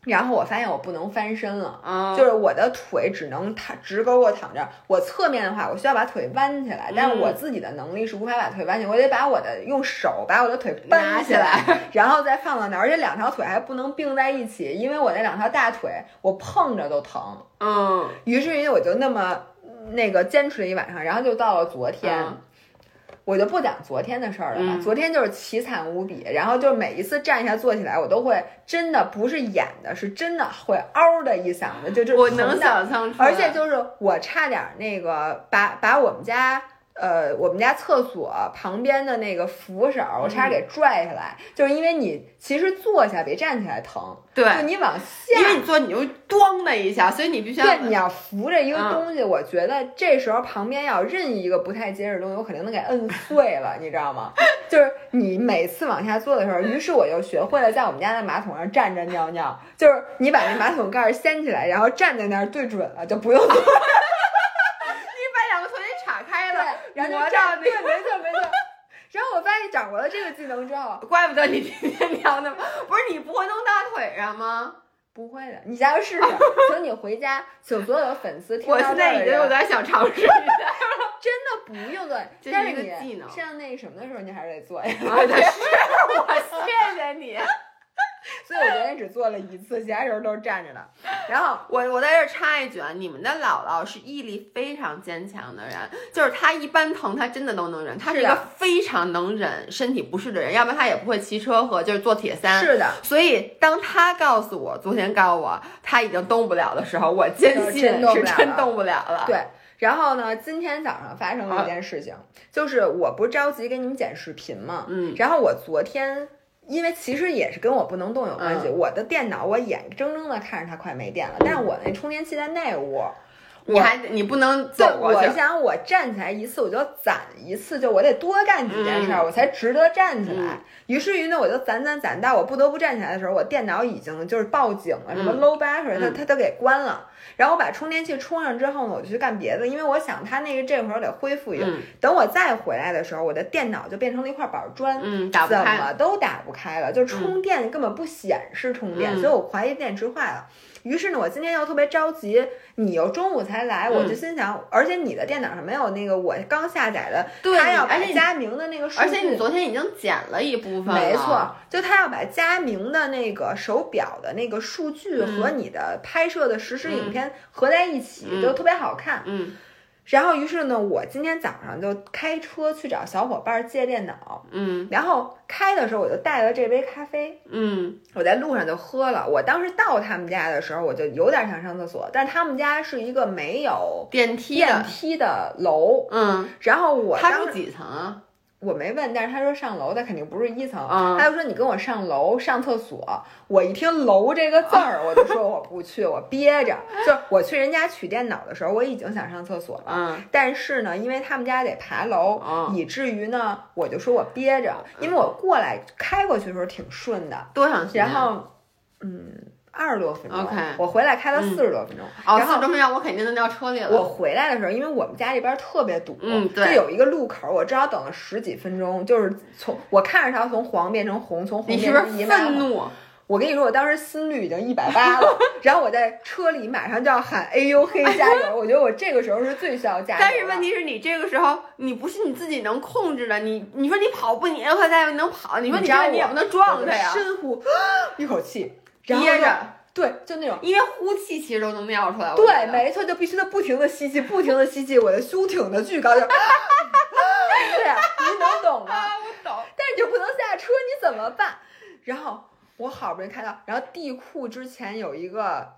然后我发现我不能翻身了，嗯，就是我的腿只能躺直勾勾躺着，我侧面的话，我需要把腿弯起来，但是嗯我自己的能力是无法把腿弯起来，我得把我的用手把我的腿拿搬起起来，然后再放到那儿，而且两条腿还不能并在一起，因为我那两条大腿我碰着都疼。嗯，于是于我就那么嗯那个坚持了一晚上，然后就到了昨天。嗯我就不讲昨天的事儿了吧，嗯。昨天就是凄惨无比，然后就每一次站下坐起来，我都会真的不是演的，是真的会嗷的一嗓子，就就我能想象出来，而且就是我差点儿那个把把我们家呃，我们家厕所旁边的那个扶手，我差点给拽下来，就是因为你其实坐下比站起来疼，对，就你往下，因为你坐你就咣的一下，所以你必须要对，你要扶着一个东西，我觉得这时候旁边要任意一个不太结实的东西，我肯定能给摁碎了，你知道吗？就是你每次往下坐的时候，于是我就学会了在我们家的马桶上站着尿尿，就是你把那马桶盖掀起来，然后站在那儿对准了，就不用坐。然后就站，对，没错没错。然后我发现掌握了这个技能之后，怪不得你天天尿那么，不是你不会弄大腿上吗？不会的，你下次试试。请你回家，请所有的粉丝听到我现在已经有点想尝试一下了。真的不用做，这是一个技能。像那什么的时候，你还是得做呀。是，我谢谢你。所以我昨天只做了一次，其他时候都是站着的。然后我我在这插一句啊，你们的姥姥是毅力非常坚强的人，就是她一般疼她真的都能忍，她是一个非常能忍身体不适的人，要不然她也不会骑车和就是坐铁三。是的，所以当她告诉我昨天告诉我她已经动不了的时候，我坚信是真动不了了。对，然后呢，今天早上发生了一件事情，就是我不是着急给你们剪视频嘛，嗯，然后我昨天。因为其实也是跟我不能动有关系。我的电脑我眼睁睁的看着它快没电了，但是我那充电器在那屋，你还你不能走过去。我想我站起来一次我就攒一次，就我得多干几件事，我才值得站起来。于是于呢，我就攒攒攒到我不得不站起来的时候，我电脑已经就是报警了，什么 low battery，它它都给关了。然后我把充电器充上之后呢，我就去干别的，因为我想它那个这会儿得恢复一下。等我再回来的时候，我的电脑就变成了一块板砖，嗯，怎么都打不开了，就充电根本不显示充电，所以我怀疑电池坏了。于是呢，我今天又特别着急，你又中午才来，我就心想，而且你的电脑上没有那个我刚下载的，他要把佳明的那个数据，而且你昨天已经剪了一部分，没错，就他要把佳明的那个手表的那个数据和你的拍摄的实时影片合在一起，就特别好看，嗯。然后，于是呢，我今天早上就开车去找小伙伴借电脑，嗯，然后开的时候我就带了这杯咖啡，嗯，我在路上就喝了。我当时到他们家的时候，我就有点想上厕所，但是他们家是一个没有电梯电梯的楼，嗯，然后我他住几层啊？我没问，但是他说上楼，他肯定不是一层。他就说你跟我上楼上厕所。我一听“楼”这个字儿，我就说我不去，我憋着。就我去人家取电脑的时候，我已经想上厕所了。嗯。但是呢，因为他们家得爬楼，以至于呢，我就说我憋着。因为我过来开过去的时候挺顺的。多长时间？然后，嗯。二十多分钟我回来开了四十多分钟，然后四十多分钟我肯定能掉车里了。我回来的时候，因为我们家这边特别堵，嗯，对，就有一个路口，我至少等了十几分钟，就是从我看着它从黄变成红，从红变成一愤怒。我跟你说，我当时心率已经一百八了，然后我在车里马上就要喊哎呦嘿加油，我觉得我这个时候是最需要加油。但是问题是你这个时候你不是你自己能控制的，你你说你跑步你快加油你能跑，你说你这样你也不能撞他呀。深呼 一口气，憋着。对，就那种，因为呼气其实都能尿出来。对，没错，就必须得不停的吸气，不停的吸气，我的胸挺的巨高，就，对呀，你能懂吗？我懂。但是你就不能下车，你怎么办？然后我好不容易开到，然后地库之前有一个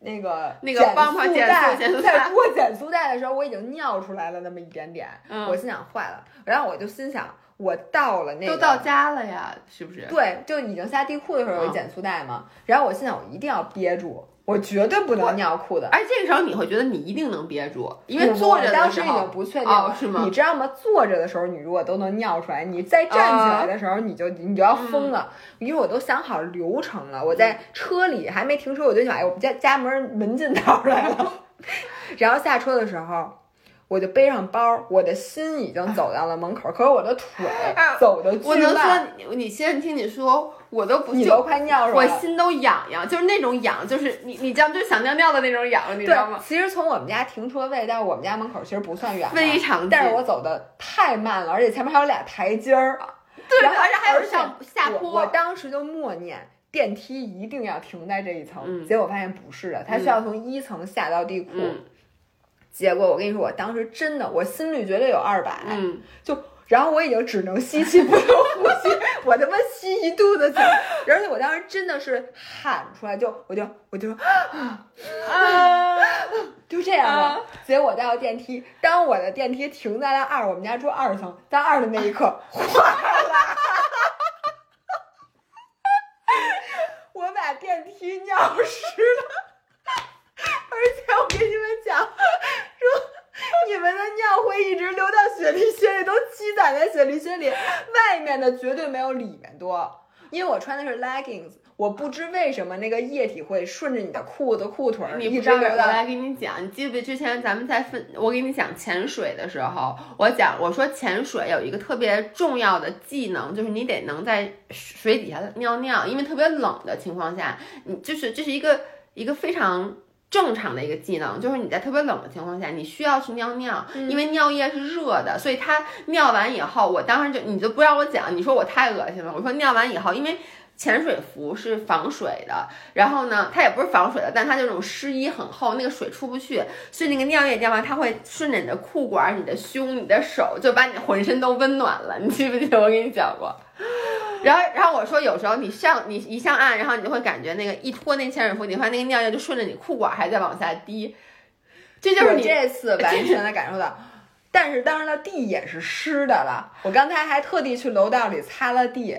那个那个帮忙减速减速带，在过减速带的时候，我已经尿出来了那么一点点，我心想坏了，然后我就心想。我到了那个都到家了呀，是不是？对，就已经下地库的时候有减速带嘛。然后我现在我一定要憋住，我绝对不能尿裤子。而这个时候你会觉得你一定能憋住，因为坐着当时已经不确定了，是吗？你知道吗？坐着的时候你如果都能尿出来，你再站起来的时候你就你就要疯了。因为我都想好流程了，我在车里还没停车，我就想，哎，我们家家门门禁到来了。然后下车的时候。我就背上包，我的心已经走到了门口，可是我的腿走的巨慢。我能说，你现在听你说，我都不，你都快尿了，我心都痒痒，就是那种痒，就是你你这样就想尿尿的那种痒，你知道吗？其实从我们家停车位到我们家门口其实不算远，非常近，但是我走的太慢了，而且前面还有俩台阶儿，对，而且还有上下坡。我当时就默念电梯一定要停在这一层，嗯，结果发现不是的，它需要从一层下到地库。结果我跟你说，我当时真的，我心率绝对有二百，嗯，就然后我已经只能吸气不能呼吸，我他妈吸一肚子气，而且我当时真的是喊出来，就我就我就啊，就这样了。结果到电梯，当我的电梯停在了二，我们家住二层，在二的那一刻，坏了，我把电梯尿湿了，而且我跟你们讲，说。你们的尿会一直流到雪梨靴里，都积攒在雪梨靴里，外面的绝对没有里面多。因为我穿的是 leggings，我不知为什么那个液体会顺着你的裤子裤腿儿你不知道，我来给你讲，你记不记得之前咱们在分，我给你讲潜水的时候，我讲我说潜水有一个特别重要的技能，就是你得能在水底下尿尿，因为特别冷的情况下，你就是这是一个一个非常。正常的一个技能就是你在特别冷的情况下，你需要去尿尿，因为尿液是热的，所以它尿完以后，我当时就你就不让我讲，你说我太恶心了。我说尿完以后，因为潜水服是防水的，然后呢，它也不是防水的，但它就那种湿衣很厚，那个水出不去，所以那个尿液尿完，它会顺着你的裤管、你的胸、你的手，就把你浑身都温暖了。你记不记得我给你讲过？然后，然后我说，有时候你上你一上岸，然后你就会感觉那个一脱那潜水服，你发现那个尿液就顺着你裤管还在往下滴，这就是你这次完全的感受到。但是当然了地也是湿的了，我刚才还特地去楼道里擦了地，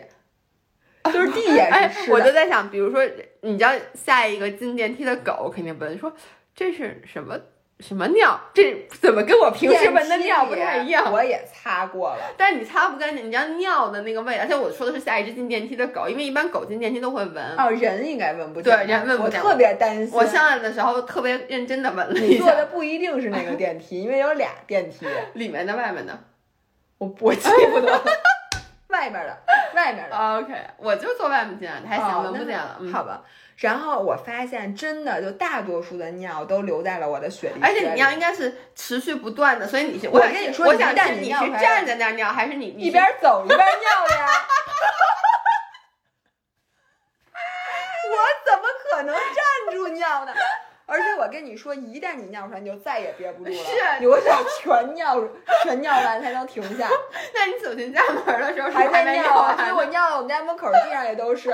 就是地也是湿的。我就在想，比如说，你知道下一个进电梯的狗肯定闻说这是什么？什么尿？这怎么跟我平时闻的尿不太一样？我也擦过了，但是你擦不干净，你知道尿的那个味道。而且我说的是下一只进电梯的狗，因为一般狗进电梯都会闻。哦，人应该闻不见。对，人闻不见。我特别担心。我上来的时候特别认真的闻了一下。你坐的不一定是那个电梯，因为有俩电梯，里面的、外面的，我我记不得。外面的，外面的。OK，我就坐外面进来的，还行，闻不见了。好吧。然后我发现，真的就大多数的尿都留在了我的血里，而且你尿应该是持续不断的，所以你是我跟你说，我想是你是站在那儿尿，还是你一边走一边 尿的呀？我怎么可能站住尿呢？而且我跟你说，一旦你尿出来，你就再也憋不住了，是，我想全尿，全尿完才能停下。那你走进家门的时候还在尿啊？所以我尿到我们家门口地上也都是，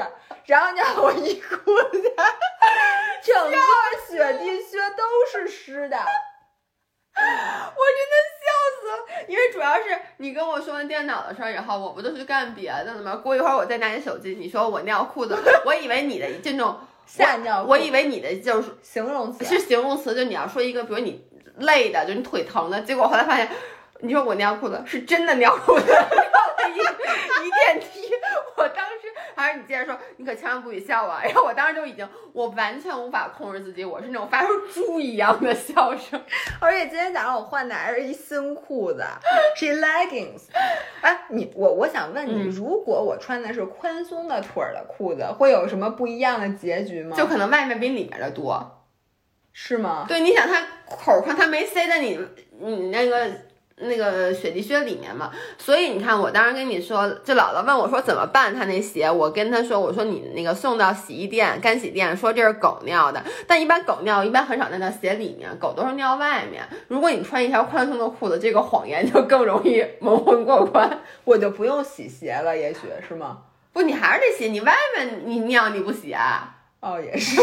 然后尿我一裤子，整个雪地靴都是湿的。我真的笑死了，因为主要是你跟我说完电脑的事儿以后，我不都是干别的了吗？过一会儿我再拿你手机，你说我尿裤子，我以为你的这种。吓尿！我以为你的就是形容词，是形容词，就你要说一个，比如你累的，就你腿疼的，结果后来发现，你说我尿裤子是真的尿裤子，一电梯，我当时还是你接着说，你可千万不许笑啊！然后我当时就已经，我完全无法控制自己，我是那种发出猪一样的笑声。而且今天早上我换的还是一新裤子，是 leggings。哎，你我我想问你，如果我穿的是宽松的腿儿的裤子，会有什么不一样的结局吗？就可能外面比里面的多，是吗？对，你想它口宽，它没塞在你你那个。那个雪地靴里面嘛，所以你看，我当时跟你说，就姥姥问我说怎么办，他那鞋，我跟他说，我说你那个送到洗衣店、干洗店，说这是狗尿的，但一般狗尿一般很少尿到鞋里面，狗都是尿外面。如果你穿一条宽松的裤子，这个谎言就更容易蒙混过关，我就不用洗鞋了，也许是吗？不，你还是得洗，你外面你尿你不洗啊？哦，也是。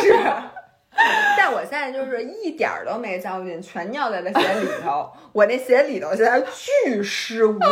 但我现在就是一点儿都没糟践，全尿在了鞋里头。我那鞋里头现在巨湿无比，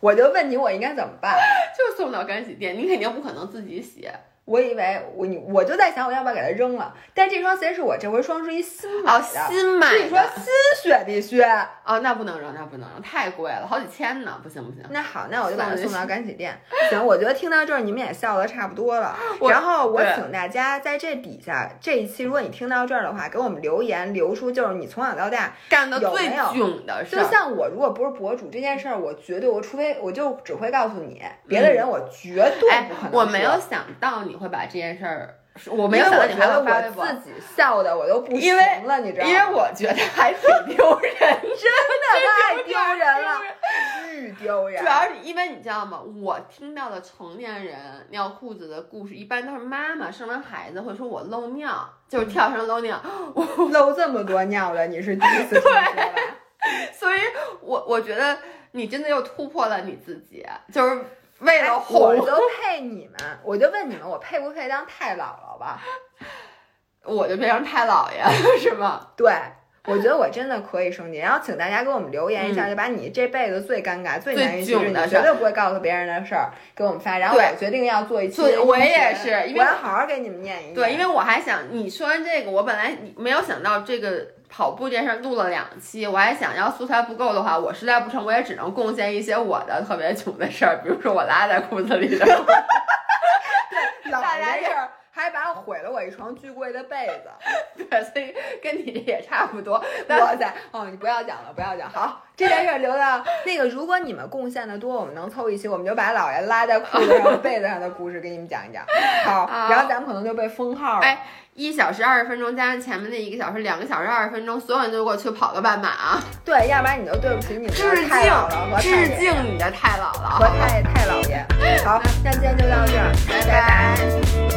我就问你，我应该怎么办？就送到干洗店，你肯定不可能自己洗。我以为我你我就在想我要不要给它扔了，但这双鞋是我这回双十一新买的，新买的，是一双新雪地靴哦，那不能扔，那不能扔，太贵了，好几千呢，不行不行。那好，那我就把它送到干洗店。行，我觉得听到这儿你们也笑的差不多了，然后我请大家在这底下这一期，如果你听到这儿的话，给我们留言，留出就是你从小到大干的最囧的事。就像我如果不是博主这件事儿，我绝对我除非我就只会告诉你，别的人我绝对不可能。我没有想到你。会把这件事儿，我没有想到你还会发微博。自己笑的我都不行了，你知道吗？因为我觉得还挺丢人，真的太丢人了，巨丢人。主要是因为你知道吗？我听到的成年人尿裤子的故事，一般都是妈妈生完孩子会说我漏尿，就是跳绳漏尿，我漏这么多尿了，你是第一次听说吧？所以我我觉得。你真的又突破了你自己，就是为了哎红。我就配你们，我就问你们，我配不配当太姥姥吧？我就变成太姥爷了，是吗？对，我觉得我真的可以升级。然后请大家给我们留言一下，嗯就把你这辈子最尴尬、最最难以启齿、你囧的绝对不会告诉别人的事儿给我们发。然后我决定要做一期我也是因为我要好好给你们念一念。对，因为我还想你说完这个，我本来没有想到这个跑步这件事儿录了两期，我还想要素材不够的话，我实在不成，我也只能贡献一些我的特别穷的事儿，比如说我拉在裤子里的。老大家这事儿还把我毁了我一床巨贵的被子。对，所以跟你这也差不多。哇塞！哦，你不要讲了，不要讲。好，这件事儿留到 那个，如果你们贡献的多，我们能凑一期，我们就把老爷拉在裤子上被子上的故事给你们讲一讲。好，好然后咱们可能就被封号了。哎一小时二十分钟加上前面那一个小时，两个小时二十分钟，所有人都给我去跑个半马啊！对，要不然你就对不起你的太姥姥和，致敬你的太姥姥，和太太姥爷。好，那今天就到这儿，拜拜拜